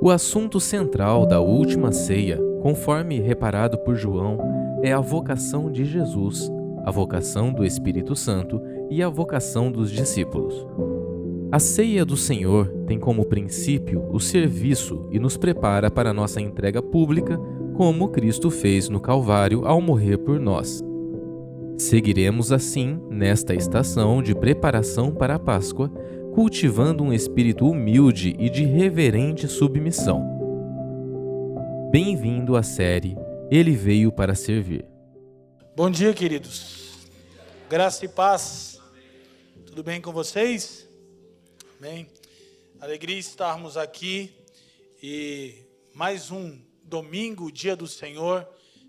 O assunto central da última ceia, conforme reparado por João, é a vocação de Jesus, a vocação do Espírito Santo e a vocação dos discípulos. A ceia do Senhor tem como princípio o serviço e nos prepara para nossa entrega pública, como Cristo fez no Calvário ao morrer por nós. Seguiremos assim nesta estação de preparação para a Páscoa, cultivando um espírito humilde e de reverente submissão. Bem-vindo à série Ele Veio para Servir. Bom dia, queridos. Graça e paz. Tudo bem com vocês? Amém. Alegria estarmos aqui e mais um domingo, dia do Senhor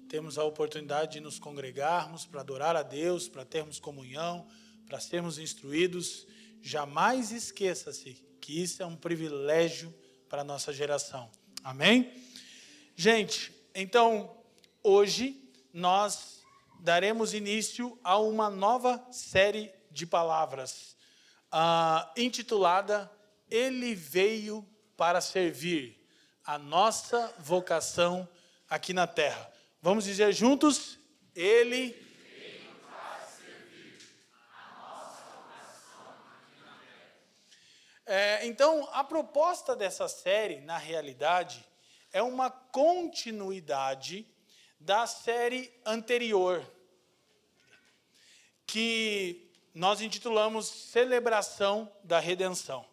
temos a oportunidade de nos congregarmos para adorar a Deus, para termos comunhão, para sermos instruídos. Jamais esqueça-se que isso é um privilégio para a nossa geração. Amém? Gente, então, hoje nós daremos início a uma nova série de palavras, uh, intitulada Ele Veio para Servir, a nossa vocação aqui na terra. Vamos dizer juntos? Ele É, então, a proposta dessa série, na realidade, é uma continuidade da série anterior, que nós intitulamos Celebração da Redenção.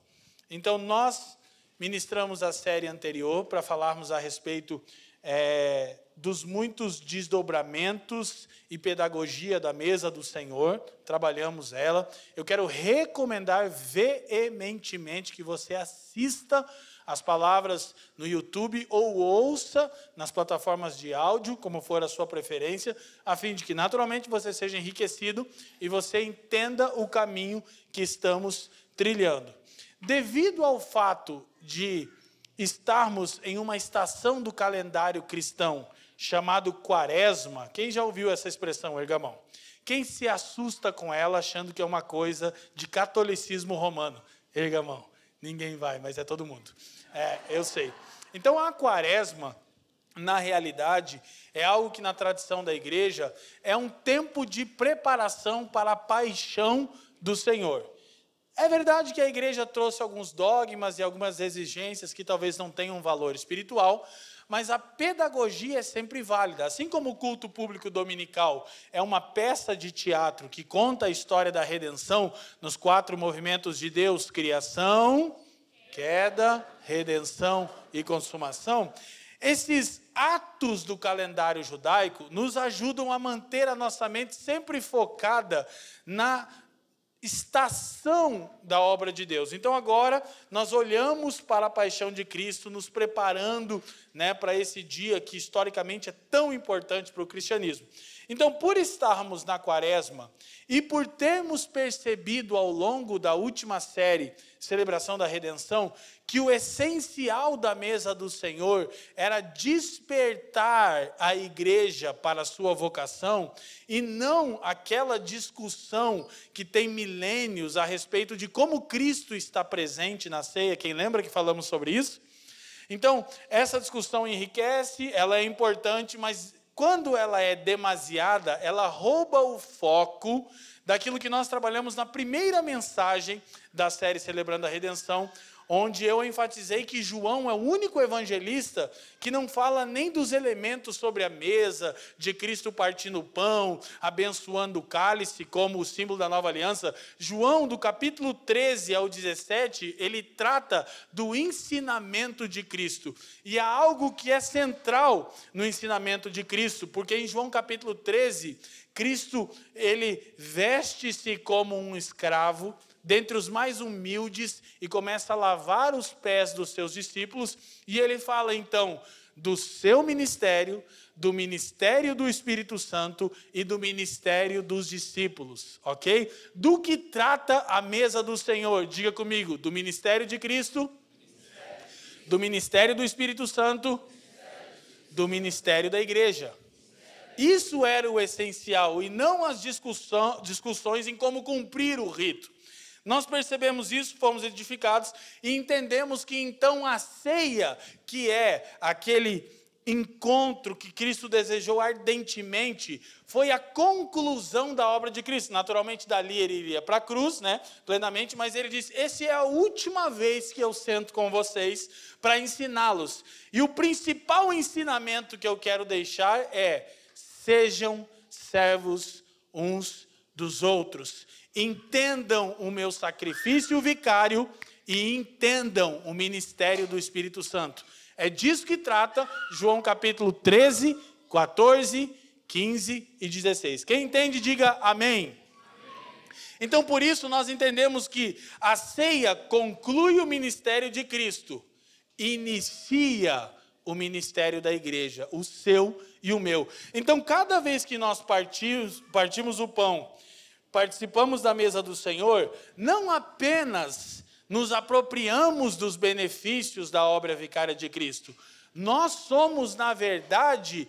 Então, nós ministramos a série anterior para falarmos a respeito é, dos muitos desdobramentos e pedagogia da mesa do Senhor, trabalhamos ela. Eu quero recomendar veementemente que você assista as palavras no YouTube ou ouça nas plataformas de áudio, como for a sua preferência, a fim de que naturalmente você seja enriquecido e você entenda o caminho que estamos trilhando. Devido ao fato de estarmos em uma estação do calendário cristão chamado quaresma. Quem já ouviu essa expressão, ergamão? Quem se assusta com ela achando que é uma coisa de catolicismo romano? Ergamão. Ninguém vai, mas é todo mundo. É, eu sei. Então a quaresma, na realidade, é algo que na tradição da igreja é um tempo de preparação para a paixão do Senhor. É verdade que a igreja trouxe alguns dogmas e algumas exigências que talvez não tenham valor espiritual, mas a pedagogia é sempre válida. Assim como o culto público dominical é uma peça de teatro que conta a história da redenção nos quatro movimentos de Deus: criação, queda, redenção e consumação. Esses atos do calendário judaico nos ajudam a manter a nossa mente sempre focada na estação da obra de Deus. Então agora nós olhamos para a paixão de Cristo, nos preparando né, para esse dia que historicamente é tão importante para o cristianismo. Então, por estarmos na quaresma e por termos percebido ao longo da última série, Celebração da Redenção, que o essencial da mesa do Senhor era despertar a igreja para a sua vocação e não aquela discussão que tem milênios a respeito de como Cristo está presente na ceia. Quem lembra que falamos sobre isso? Então, essa discussão enriquece, ela é importante, mas quando ela é demasiada, ela rouba o foco daquilo que nós trabalhamos na primeira mensagem da série Celebrando a Redenção, onde eu enfatizei que João é o único evangelista que não fala nem dos elementos sobre a mesa, de Cristo partindo o pão, abençoando o cálice como o símbolo da nova aliança. João, do capítulo 13 ao 17, ele trata do ensinamento de Cristo. E há algo que é central no ensinamento de Cristo, porque em João capítulo 13, Cristo, ele veste-se como um escravo, dentre os mais humildes e começa a lavar os pés dos seus discípulos, e ele fala então do seu ministério, do ministério do Espírito Santo e do ministério dos discípulos, ok? Do que trata a mesa do Senhor? Diga comigo, do ministério de Cristo, do ministério do Espírito Santo, do ministério da igreja. Isso era o essencial e não as discussões em como cumprir o rito. Nós percebemos isso, fomos edificados e entendemos que então a ceia, que é aquele encontro que Cristo desejou ardentemente, foi a conclusão da obra de Cristo. Naturalmente, dali ele iria para a cruz, né, plenamente, mas ele disse: Essa é a última vez que eu sento com vocês para ensiná-los. E o principal ensinamento que eu quero deixar é: sejam servos uns dos outros entendam o meu sacrifício vicário e entendam o ministério do Espírito Santo. É disso que trata João capítulo 13, 14, 15 e 16. Quem entende, diga amém. Então, por isso, nós entendemos que a ceia conclui o ministério de Cristo, inicia o ministério da igreja, o seu e o meu. Então, cada vez que nós partimos, partimos o pão participamos da mesa do Senhor, não apenas nos apropriamos dos benefícios da obra vicária de Cristo, nós somos, na verdade,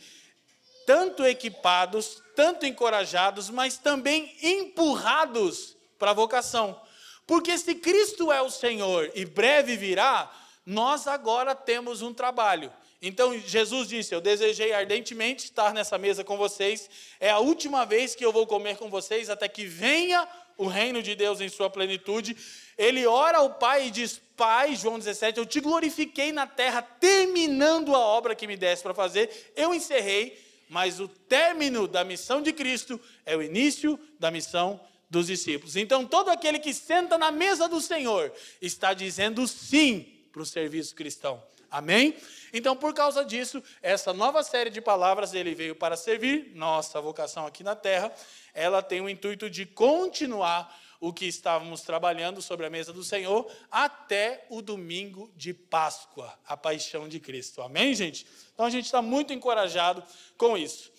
tanto equipados, tanto encorajados, mas também empurrados para a vocação. Porque se Cristo é o Senhor e breve virá, nós agora temos um trabalho. Então Jesus disse: Eu desejei ardentemente estar nessa mesa com vocês. É a última vez que eu vou comer com vocês até que venha o reino de Deus em sua plenitude. Ele ora ao Pai e diz: Pai, João 17, eu te glorifiquei na terra, terminando a obra que me desse para fazer. Eu encerrei, mas o término da missão de Cristo é o início da missão dos discípulos. Então, todo aquele que senta na mesa do Senhor está dizendo sim para o serviço cristão. Amém? Então, por causa disso, essa nova série de palavras, ele veio para servir, nossa vocação aqui na terra, ela tem o intuito de continuar o que estávamos trabalhando sobre a mesa do Senhor até o domingo de Páscoa, a paixão de Cristo. Amém, gente? Então a gente está muito encorajado com isso.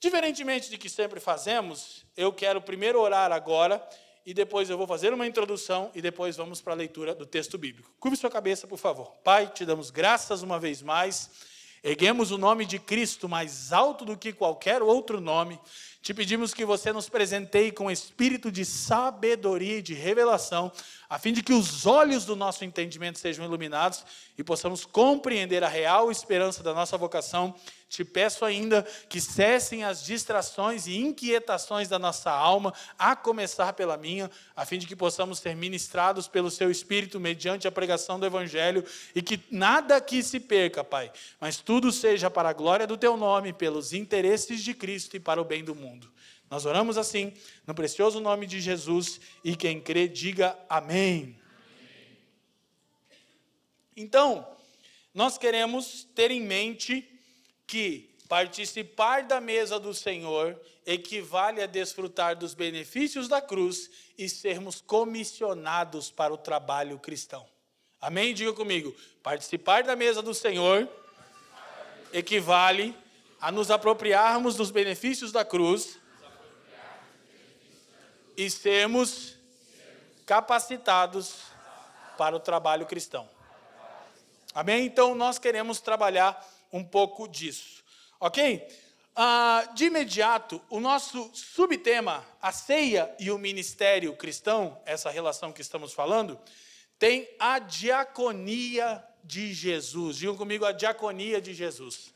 Diferentemente de que sempre fazemos, eu quero primeiro orar agora e depois eu vou fazer uma introdução e depois vamos para a leitura do texto bíblico. Curve sua cabeça, por favor. Pai, te damos graças uma vez mais. Erguemos o nome de Cristo mais alto do que qualquer outro nome. Te pedimos que você nos presenteie com espírito de sabedoria e de revelação, a fim de que os olhos do nosso entendimento sejam iluminados e possamos compreender a real esperança da nossa vocação te peço ainda que cessem as distrações e inquietações da nossa alma, a começar pela minha, a fim de que possamos ser ministrados pelo Seu Espírito mediante a pregação do Evangelho e que nada aqui se perca, Pai, mas tudo seja para a glória do Teu nome, pelos interesses de Cristo e para o bem do mundo. Nós oramos assim, no precioso nome de Jesus, e quem crê, diga amém. Então, nós queremos ter em mente que participar da mesa do Senhor equivale a desfrutar dos benefícios da cruz e sermos comissionados para o trabalho cristão. Amém? Diga comigo. Participar da mesa do Senhor equivale a nos apropriarmos dos benefícios da cruz e sermos capacitados para o trabalho cristão. Amém? Então nós queremos trabalhar um pouco disso. Ok? Ah, de imediato, o nosso subtema, a ceia e o ministério cristão, essa relação que estamos falando, tem a diaconia de Jesus. Digam comigo a diaconia de Jesus.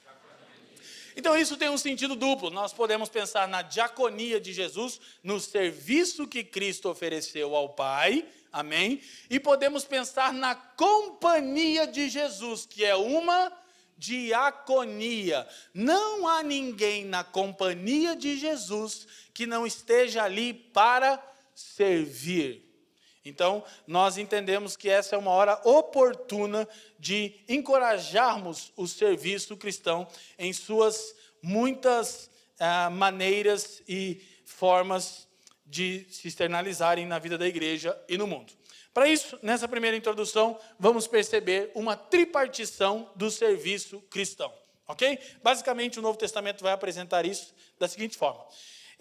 Então, isso tem um sentido duplo. Nós podemos pensar na diaconia de Jesus, no serviço que Cristo ofereceu ao Pai, amém? E podemos pensar na companhia de Jesus, que é uma diaconia. Não há ninguém na companhia de Jesus que não esteja ali para servir. Então, nós entendemos que essa é uma hora oportuna de encorajarmos o serviço cristão em suas muitas ah, maneiras e formas de se externalizarem na vida da igreja e no mundo. Para isso, nessa primeira introdução, vamos perceber uma tripartição do serviço cristão. Ok? Basicamente, o Novo Testamento vai apresentar isso da seguinte forma: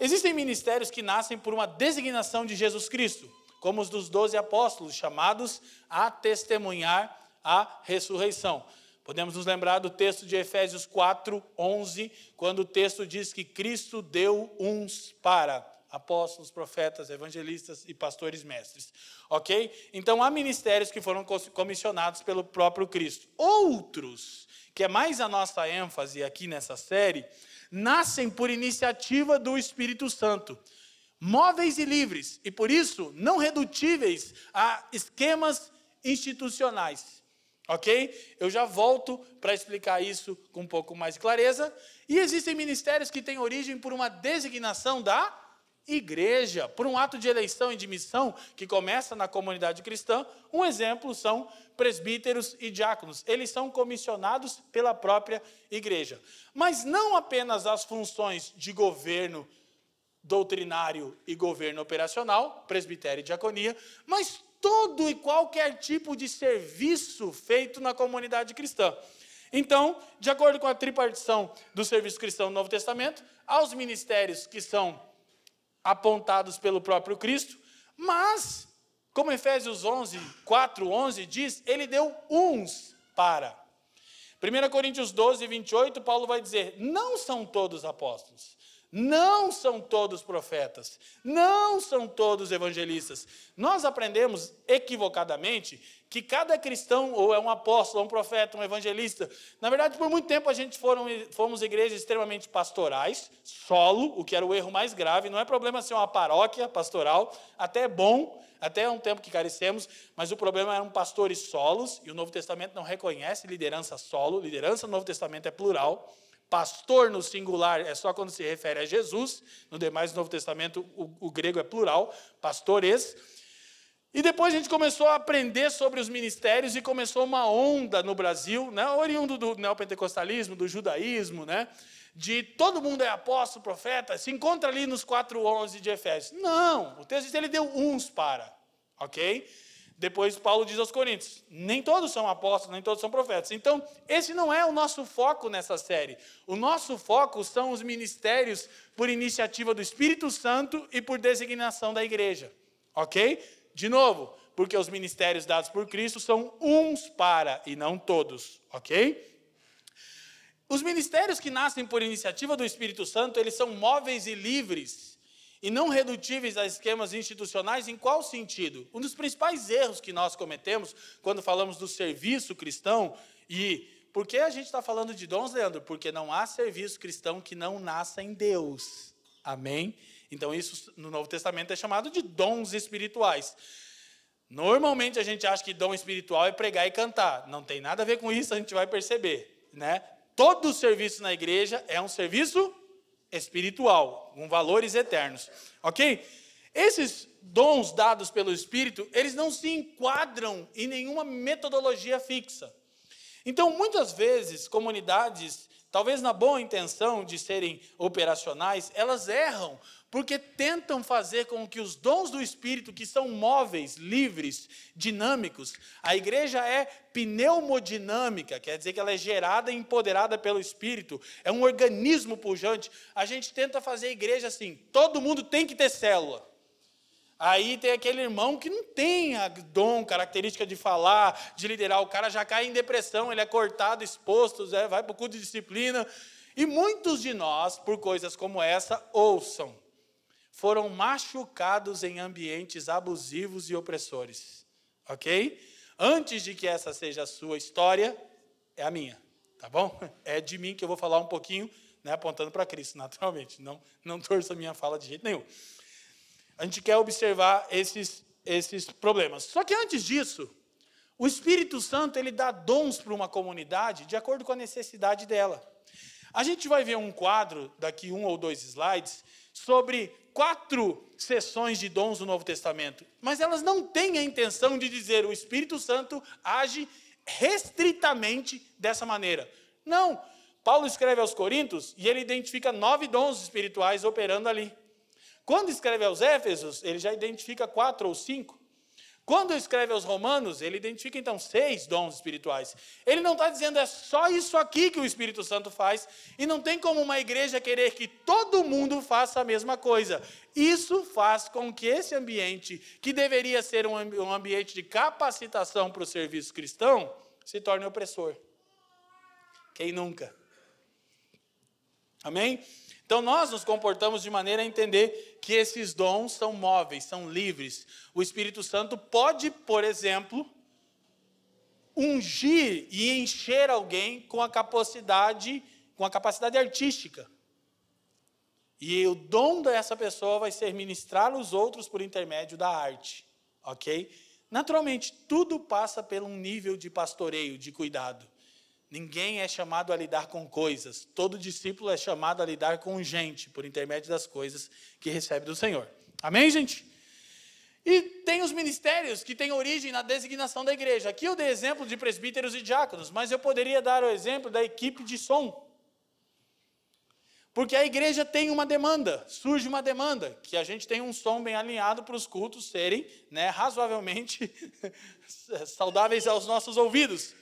existem ministérios que nascem por uma designação de Jesus Cristo, como os dos doze apóstolos, chamados a testemunhar a ressurreição. Podemos nos lembrar do texto de Efésios 4, 11, quando o texto diz que Cristo deu uns para apóstolos, profetas, evangelistas e pastores mestres. Ok? Então há ministérios que foram comissionados pelo próprio Cristo. Outros, que é mais a nossa ênfase aqui nessa série, nascem por iniciativa do Espírito Santo. Móveis e livres, e por isso não redutíveis a esquemas institucionais. Ok? Eu já volto para explicar isso com um pouco mais de clareza. E existem ministérios que têm origem por uma designação da igreja, por um ato de eleição e de missão que começa na comunidade cristã. Um exemplo são presbíteros e diáconos. Eles são comissionados pela própria igreja. Mas não apenas as funções de governo doutrinário e governo operacional, presbitério e diaconia, mas todo e qualquer tipo de serviço feito na comunidade cristã. Então, de acordo com a tripartição do serviço cristão no Novo Testamento, aos ministérios que são apontados pelo próprio Cristo, mas, como Efésios 11, 4, 11 diz, ele deu uns para. 1 Coríntios 12, 28, Paulo vai dizer: não são todos apóstolos, não são todos profetas, não são todos evangelistas. Nós aprendemos equivocadamente que cada cristão ou é um apóstolo, um profeta, um evangelista. Na verdade, por muito tempo a gente foram, fomos igrejas extremamente pastorais, solo, o que era o erro mais grave. Não é problema ser uma paróquia pastoral, até é bom, até é um tempo que carecemos, mas o problema eram pastores solos, e o Novo Testamento não reconhece liderança solo, liderança no Novo Testamento é plural. Pastor no singular é só quando se refere a Jesus, no demais Novo Testamento o, o grego é plural, pastores. E depois a gente começou a aprender sobre os ministérios e começou uma onda no Brasil, né, oriundo do neopentecostalismo, do judaísmo, né, de todo mundo é apóstolo, profeta, se encontra ali nos 4.11 de Efésios. Não, o texto diz ele deu uns para, ok? Depois Paulo diz aos Coríntios: nem todos são apóstolos, nem todos são profetas. Então, esse não é o nosso foco nessa série. O nosso foco são os ministérios por iniciativa do Espírito Santo e por designação da igreja. Ok? De novo, porque os ministérios dados por Cristo são uns para e não todos. Ok? Os ministérios que nascem por iniciativa do Espírito Santo, eles são móveis e livres e não redutíveis a esquemas institucionais, em qual sentido? Um dos principais erros que nós cometemos quando falamos do serviço cristão, e por que a gente está falando de dons, Leandro? Porque não há serviço cristão que não nasça em Deus. Amém? Então, isso no Novo Testamento é chamado de dons espirituais. Normalmente a gente acha que dom espiritual é pregar e cantar. Não tem nada a ver com isso, a gente vai perceber. Né? Todo serviço na igreja é um serviço espiritual, com valores eternos. Ok? Esses dons dados pelo Espírito, eles não se enquadram em nenhuma metodologia fixa. Então, muitas vezes, comunidades, talvez na boa intenção de serem operacionais, elas erram porque tentam fazer com que os dons do Espírito, que são móveis, livres, dinâmicos, a igreja é pneumodinâmica, quer dizer que ela é gerada e empoderada pelo Espírito, é um organismo pujante. A gente tenta fazer a igreja assim: todo mundo tem que ter célula. Aí tem aquele irmão que não tem a dom, característica de falar, de liderar. O cara já cai em depressão, ele é cortado, exposto, vai para o culto de disciplina. E muitos de nós, por coisas como essa, ouçam foram machucados em ambientes abusivos e opressores. Ok? Antes de que essa seja a sua história, é a minha. Tá bom? É de mim que eu vou falar um pouquinho, né, apontando para Cristo, naturalmente. Não, não torça a minha fala de jeito nenhum. A gente quer observar esses, esses problemas. Só que antes disso, o Espírito Santo ele dá dons para uma comunidade de acordo com a necessidade dela. A gente vai ver um quadro, daqui um ou dois slides, sobre quatro sessões de dons do Novo Testamento, mas elas não têm a intenção de dizer o Espírito Santo age restritamente dessa maneira. Não. Paulo escreve aos Coríntios e ele identifica nove dons espirituais operando ali. Quando escreve aos Éfesos, ele já identifica quatro ou cinco. Quando escreve aos Romanos, ele identifica então seis dons espirituais. Ele não está dizendo é só isso aqui que o Espírito Santo faz, e não tem como uma igreja querer que todo mundo faça a mesma coisa. Isso faz com que esse ambiente, que deveria ser um ambiente de capacitação para o serviço cristão, se torne opressor. Quem nunca? Amém? Então nós nos comportamos de maneira a entender que esses dons são móveis, são livres. O Espírito Santo pode, por exemplo, ungir e encher alguém com a capacidade, com a capacidade artística. E o dom dessa pessoa vai ser ministrar os outros por intermédio da arte, ok? Naturalmente, tudo passa por um nível de pastoreio, de cuidado. Ninguém é chamado a lidar com coisas. Todo discípulo é chamado a lidar com gente, por intermédio das coisas que recebe do Senhor. Amém, gente? E tem os ministérios que têm origem na designação da igreja. Aqui eu dei exemplo de presbíteros e diáconos, mas eu poderia dar o exemplo da equipe de som. Porque a igreja tem uma demanda, surge uma demanda, que a gente tem um som bem alinhado para os cultos serem né, razoavelmente saudáveis aos nossos ouvidos.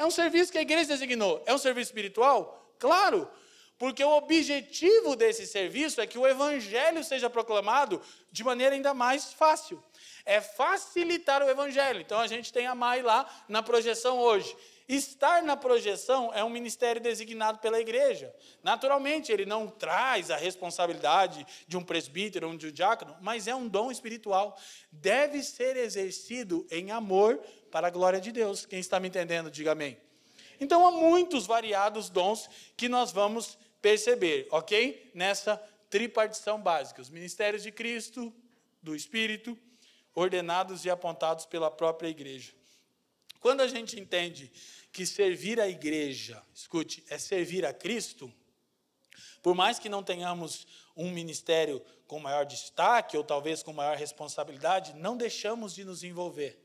É um serviço que a igreja designou. É um serviço espiritual? Claro, porque o objetivo desse serviço é que o evangelho seja proclamado de maneira ainda mais fácil. É facilitar o evangelho. Então a gente tem a Mai lá na projeção hoje. Estar na projeção é um ministério designado pela igreja. Naturalmente, ele não traz a responsabilidade de um presbítero ou de um diácono, mas é um dom espiritual. Deve ser exercido em amor para a glória de Deus. Quem está me entendendo, diga amém. Então, há muitos variados dons que nós vamos perceber, ok? Nessa tripartição básica: os ministérios de Cristo, do Espírito, ordenados e apontados pela própria igreja. Quando a gente entende que servir a igreja, escute, é servir a Cristo, por mais que não tenhamos um ministério com maior destaque ou talvez com maior responsabilidade, não deixamos de nos envolver.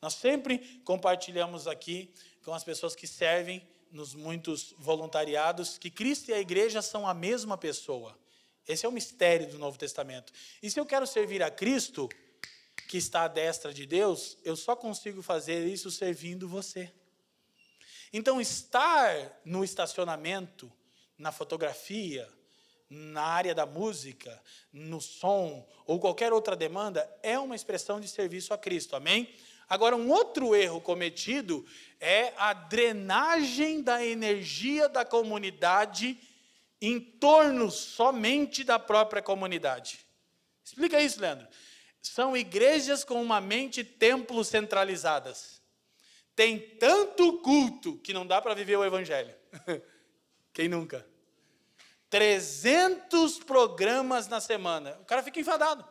Nós sempre compartilhamos aqui com as pessoas que servem nos muitos voluntariados que Cristo e a igreja são a mesma pessoa. Esse é o mistério do Novo Testamento. E se eu quero servir a Cristo, que está à destra de Deus, eu só consigo fazer isso servindo você. Então, estar no estacionamento, na fotografia, na área da música, no som ou qualquer outra demanda é uma expressão de serviço a Cristo, amém? Agora, um outro erro cometido é a drenagem da energia da comunidade em torno somente da própria comunidade. Explica isso, Leandro. São igrejas com uma mente templo centralizadas tem tanto culto que não dá para viver o evangelho. Quem nunca? 300 programas na semana. O cara fica enfadado.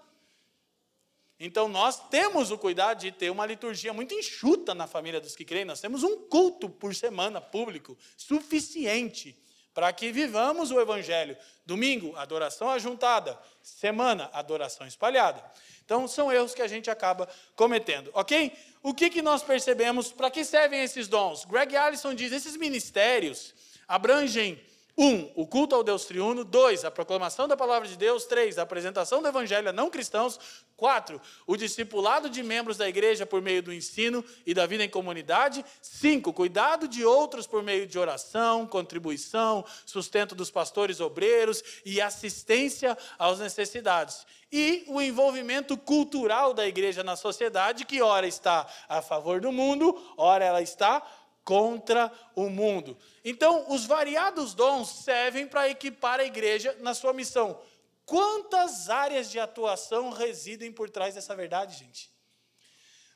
Então nós temos o cuidado de ter uma liturgia muito enxuta na família dos que creem. Nós temos um culto por semana público suficiente para que vivamos o evangelho. Domingo, adoração ajuntada. Semana, adoração espalhada. Então, são erros que a gente acaba cometendo, ok? O que, que nós percebemos? Para que servem esses dons? Greg Allison diz: esses ministérios abrangem um, o culto ao Deus triuno. Dois, a proclamação da palavra de Deus. Três, a apresentação do evangelho a não cristãos. Quatro, o discipulado de membros da igreja por meio do ensino e da vida em comunidade. Cinco, cuidado de outros por meio de oração, contribuição, sustento dos pastores obreiros e assistência às necessidades. E o envolvimento cultural da igreja na sociedade, que ora está a favor do mundo, ora ela está contra o mundo. Então, os variados dons servem para equipar a igreja na sua missão. Quantas áreas de atuação residem por trás dessa verdade, gente?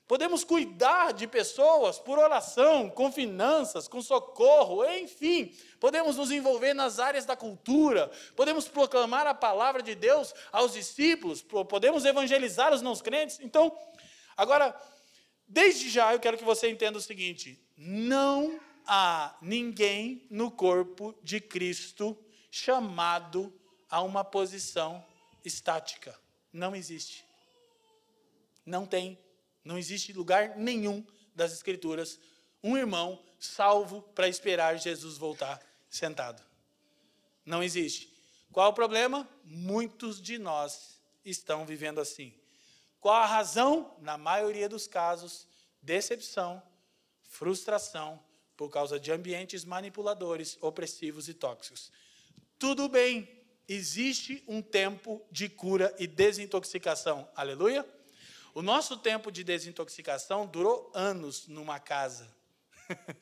Podemos cuidar de pessoas por oração, com finanças, com socorro, enfim. Podemos nos envolver nas áreas da cultura, podemos proclamar a palavra de Deus aos discípulos, podemos evangelizar os não crentes. Então, agora, desde já eu quero que você entenda o seguinte: não há ninguém no corpo de Cristo chamado a uma posição estática. Não existe. Não tem. Não existe lugar nenhum das Escrituras um irmão salvo para esperar Jesus voltar sentado. Não existe. Qual o problema? Muitos de nós estão vivendo assim. Qual a razão? Na maioria dos casos, decepção, frustração por causa de ambientes manipuladores, opressivos e tóxicos. Tudo bem, existe um tempo de cura e desintoxicação. Aleluia? O nosso tempo de desintoxicação durou anos numa casa,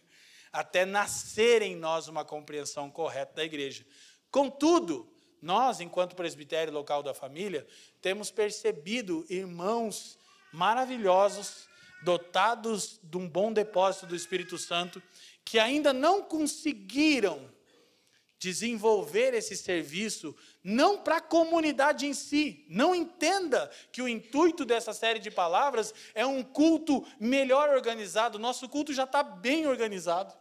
até nascer em nós uma compreensão correta da igreja. Contudo, Nós, enquanto presbitério local da família, temos percebido irmãos maravilhosos, dotados de um bom depósito do Espírito Santo, que ainda não conseguiram desenvolver esse serviço não para a comunidade em si. Não entenda que o intuito dessa série de palavras é um culto melhor organizado. Nosso culto já está bem organizado.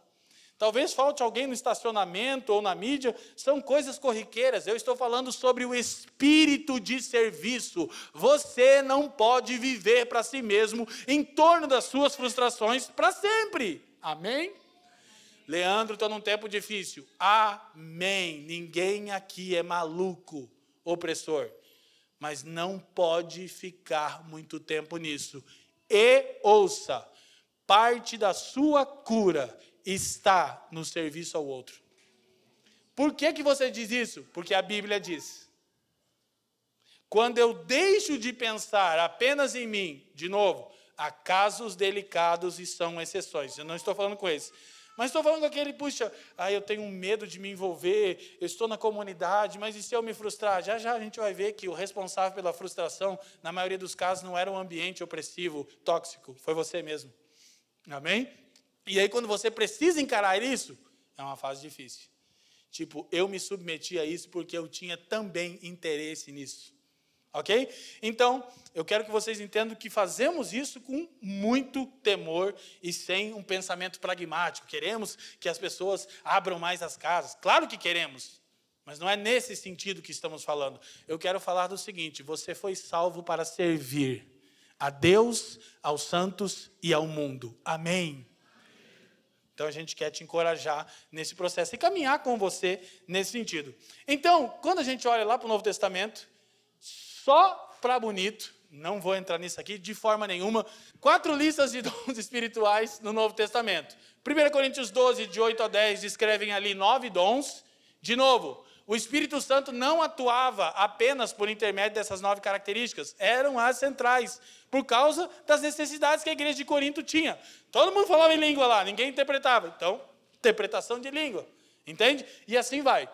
Talvez falte alguém no estacionamento ou na mídia, são coisas corriqueiras. Eu estou falando sobre o espírito de serviço. Você não pode viver para si mesmo em torno das suas frustrações para sempre. Amém? Leandro, estou num tempo difícil. Amém. Ninguém aqui é maluco, opressor. Mas não pode ficar muito tempo nisso. E ouça, parte da sua cura está no serviço ao outro. Por que, que você diz isso? Porque a Bíblia diz. Quando eu deixo de pensar apenas em mim, de novo, há casos delicados e são exceções. Eu não estou falando com eles. Mas estou falando aquele, puxa, ah, eu tenho medo de me envolver, eu estou na comunidade, mas e se eu me frustrar? Já já a gente vai ver que o responsável pela frustração, na maioria dos casos, não era um ambiente opressivo, tóxico, foi você mesmo. Amém? E aí, quando você precisa encarar isso, é uma fase difícil. Tipo, eu me submeti a isso porque eu tinha também interesse nisso. Ok? Então, eu quero que vocês entendam que fazemos isso com muito temor e sem um pensamento pragmático. Queremos que as pessoas abram mais as casas. Claro que queremos, mas não é nesse sentido que estamos falando. Eu quero falar do seguinte: você foi salvo para servir a Deus, aos santos e ao mundo. Amém. Então a gente quer te encorajar nesse processo e caminhar com você nesse sentido. Então, quando a gente olha lá para o Novo Testamento, só para bonito, não vou entrar nisso aqui de forma nenhuma, quatro listas de dons espirituais no Novo Testamento. 1 Coríntios 12, de 8 a 10, descrevem ali nove dons. De novo, o Espírito Santo não atuava apenas por intermédio dessas nove características, eram as centrais, por causa das necessidades que a igreja de Corinto tinha. Todo mundo falava em língua lá, ninguém interpretava. Então, interpretação de língua, entende? E assim vai.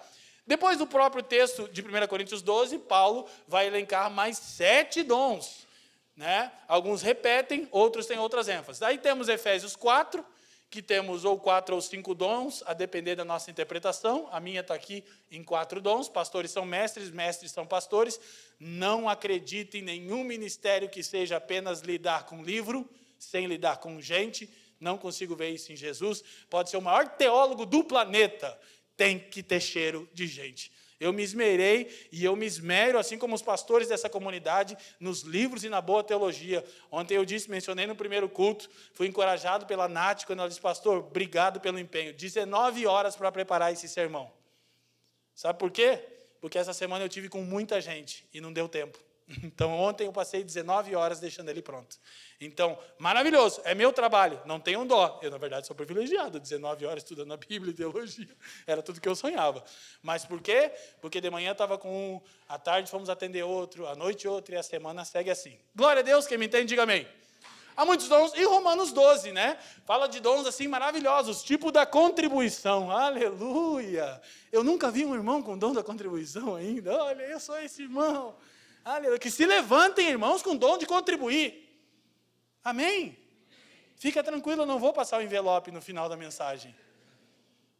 Depois do próprio texto de 1 Coríntios 12, Paulo vai elencar mais sete dons. Né? Alguns repetem, outros têm outras ênfases. Aí temos Efésios 4, que temos ou quatro ou cinco dons, a depender da nossa interpretação. A minha está aqui em quatro dons. Pastores são mestres, mestres são pastores. Não acredite em nenhum ministério que seja apenas lidar com livro, sem lidar com gente. Não consigo ver isso em Jesus. Pode ser o maior teólogo do planeta tem que ter cheiro de gente. Eu me esmerei e eu me esmero, assim como os pastores dessa comunidade, nos livros e na boa teologia. Ontem eu disse, mencionei no primeiro culto, fui encorajado pela Nath quando ela disse, pastor, obrigado pelo empenho. 19 horas para preparar esse sermão. Sabe por quê? Porque essa semana eu tive com muita gente e não deu tempo. Então, ontem eu passei 19 horas deixando ele pronto. Então, maravilhoso, é meu trabalho, não tenho um dó. Eu, na verdade, sou privilegiado, 19 horas estudando a Bíblia e teologia. Era tudo que eu sonhava. Mas por quê? Porque de manhã estava com um, à tarde fomos atender outro, à noite outro, e a semana segue assim. Glória a Deus, quem me entende, diga amém. Há muitos dons, e Romanos 12, né? Fala de dons assim maravilhosos, tipo da contribuição. Aleluia! Eu nunca vi um irmão com dom da contribuição ainda. Olha, eu sou esse irmão. Aleluia. Que se levantem, irmãos, com dom de contribuir. Amém? Fica tranquilo, eu não vou passar o envelope no final da mensagem.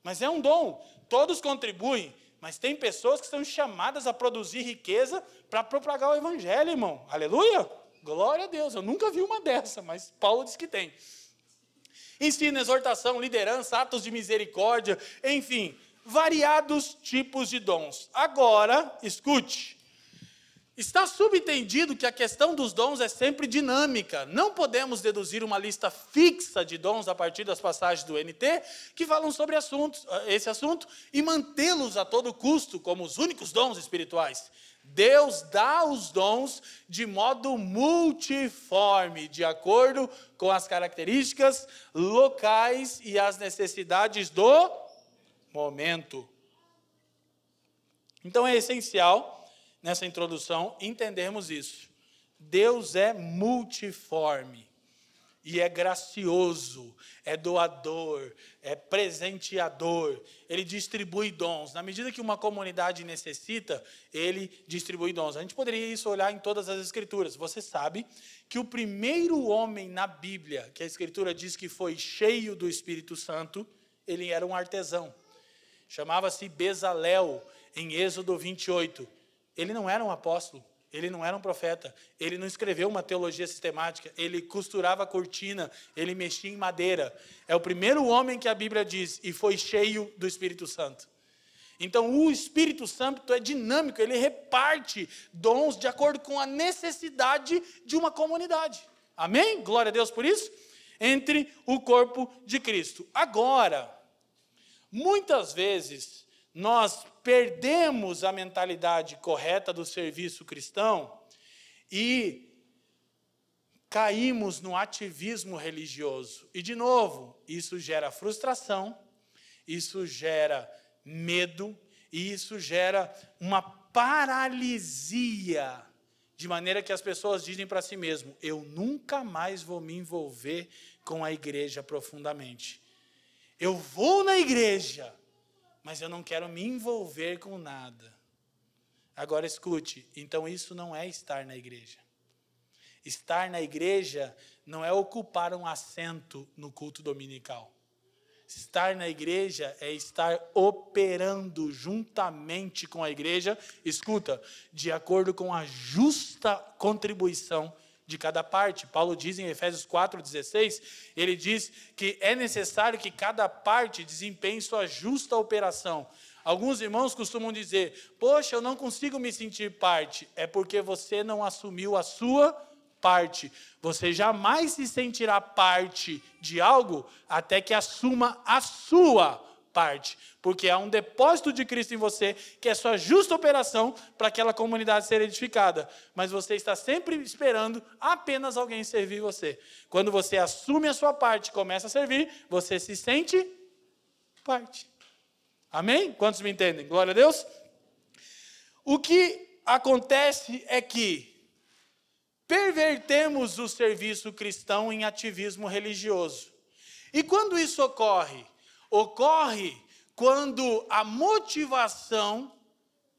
Mas é um dom. Todos contribuem, mas tem pessoas que são chamadas a produzir riqueza para propagar o evangelho, irmão. Aleluia? Glória a Deus. Eu nunca vi uma dessa, mas Paulo diz que tem. Ensino, exortação, liderança, atos de misericórdia, enfim, variados tipos de dons. Agora, escute. Está subentendido que a questão dos dons é sempre dinâmica. Não podemos deduzir uma lista fixa de dons a partir das passagens do NT que falam sobre assuntos, eh, esse assunto e mantê-los a todo custo como os únicos dons espirituais. Deus dá os dons de modo multiforme, de acordo com as características locais e as necessidades do momento. Então é essencial nessa introdução, entendermos isso. Deus é multiforme. e é gracioso, é doador, é presenteador, ele distribui dons. Na medida que uma comunidade necessita, ele distribui dons. A gente poderia isso olhar em todas as escrituras. Você sabe que o primeiro homem na Bíblia, que a escritura diz que foi cheio do Espírito Santo, ele era um artesão. Chamava-se Bezalel, em Êxodo 28. Ele não era um apóstolo, ele não era um profeta, ele não escreveu uma teologia sistemática, ele costurava cortina, ele mexia em madeira. É o primeiro homem que a Bíblia diz e foi cheio do Espírito Santo. Então, o Espírito Santo é dinâmico, ele reparte dons de acordo com a necessidade de uma comunidade. Amém? Glória a Deus por isso. Entre o corpo de Cristo. Agora, muitas vezes, nós perdemos a mentalidade correta do serviço cristão e caímos no ativismo religioso. E, de novo, isso gera frustração, isso gera medo e isso gera uma paralisia, de maneira que as pessoas dizem para si mesmo: eu nunca mais vou me envolver com a igreja profundamente. Eu vou na igreja, mas eu não quero me envolver com nada. Agora escute, então isso não é estar na igreja. Estar na igreja não é ocupar um assento no culto dominical. Estar na igreja é estar operando juntamente com a igreja, escuta, de acordo com a justa contribuição de cada parte. Paulo diz em Efésios 4,16, ele diz que é necessário que cada parte desempenhe sua justa operação. Alguns irmãos costumam dizer: Poxa, eu não consigo me sentir parte. É porque você não assumiu a sua parte. Você jamais se sentirá parte de algo até que assuma a sua parte, porque há um depósito de Cristo em você, que é sua justa operação para aquela comunidade ser edificada. Mas você está sempre esperando apenas alguém servir você. Quando você assume a sua parte e começa a servir, você se sente parte. Amém? Quantos me entendem? Glória a Deus. O que acontece é que pervertemos o serviço cristão em ativismo religioso. E quando isso ocorre? Ocorre quando a motivação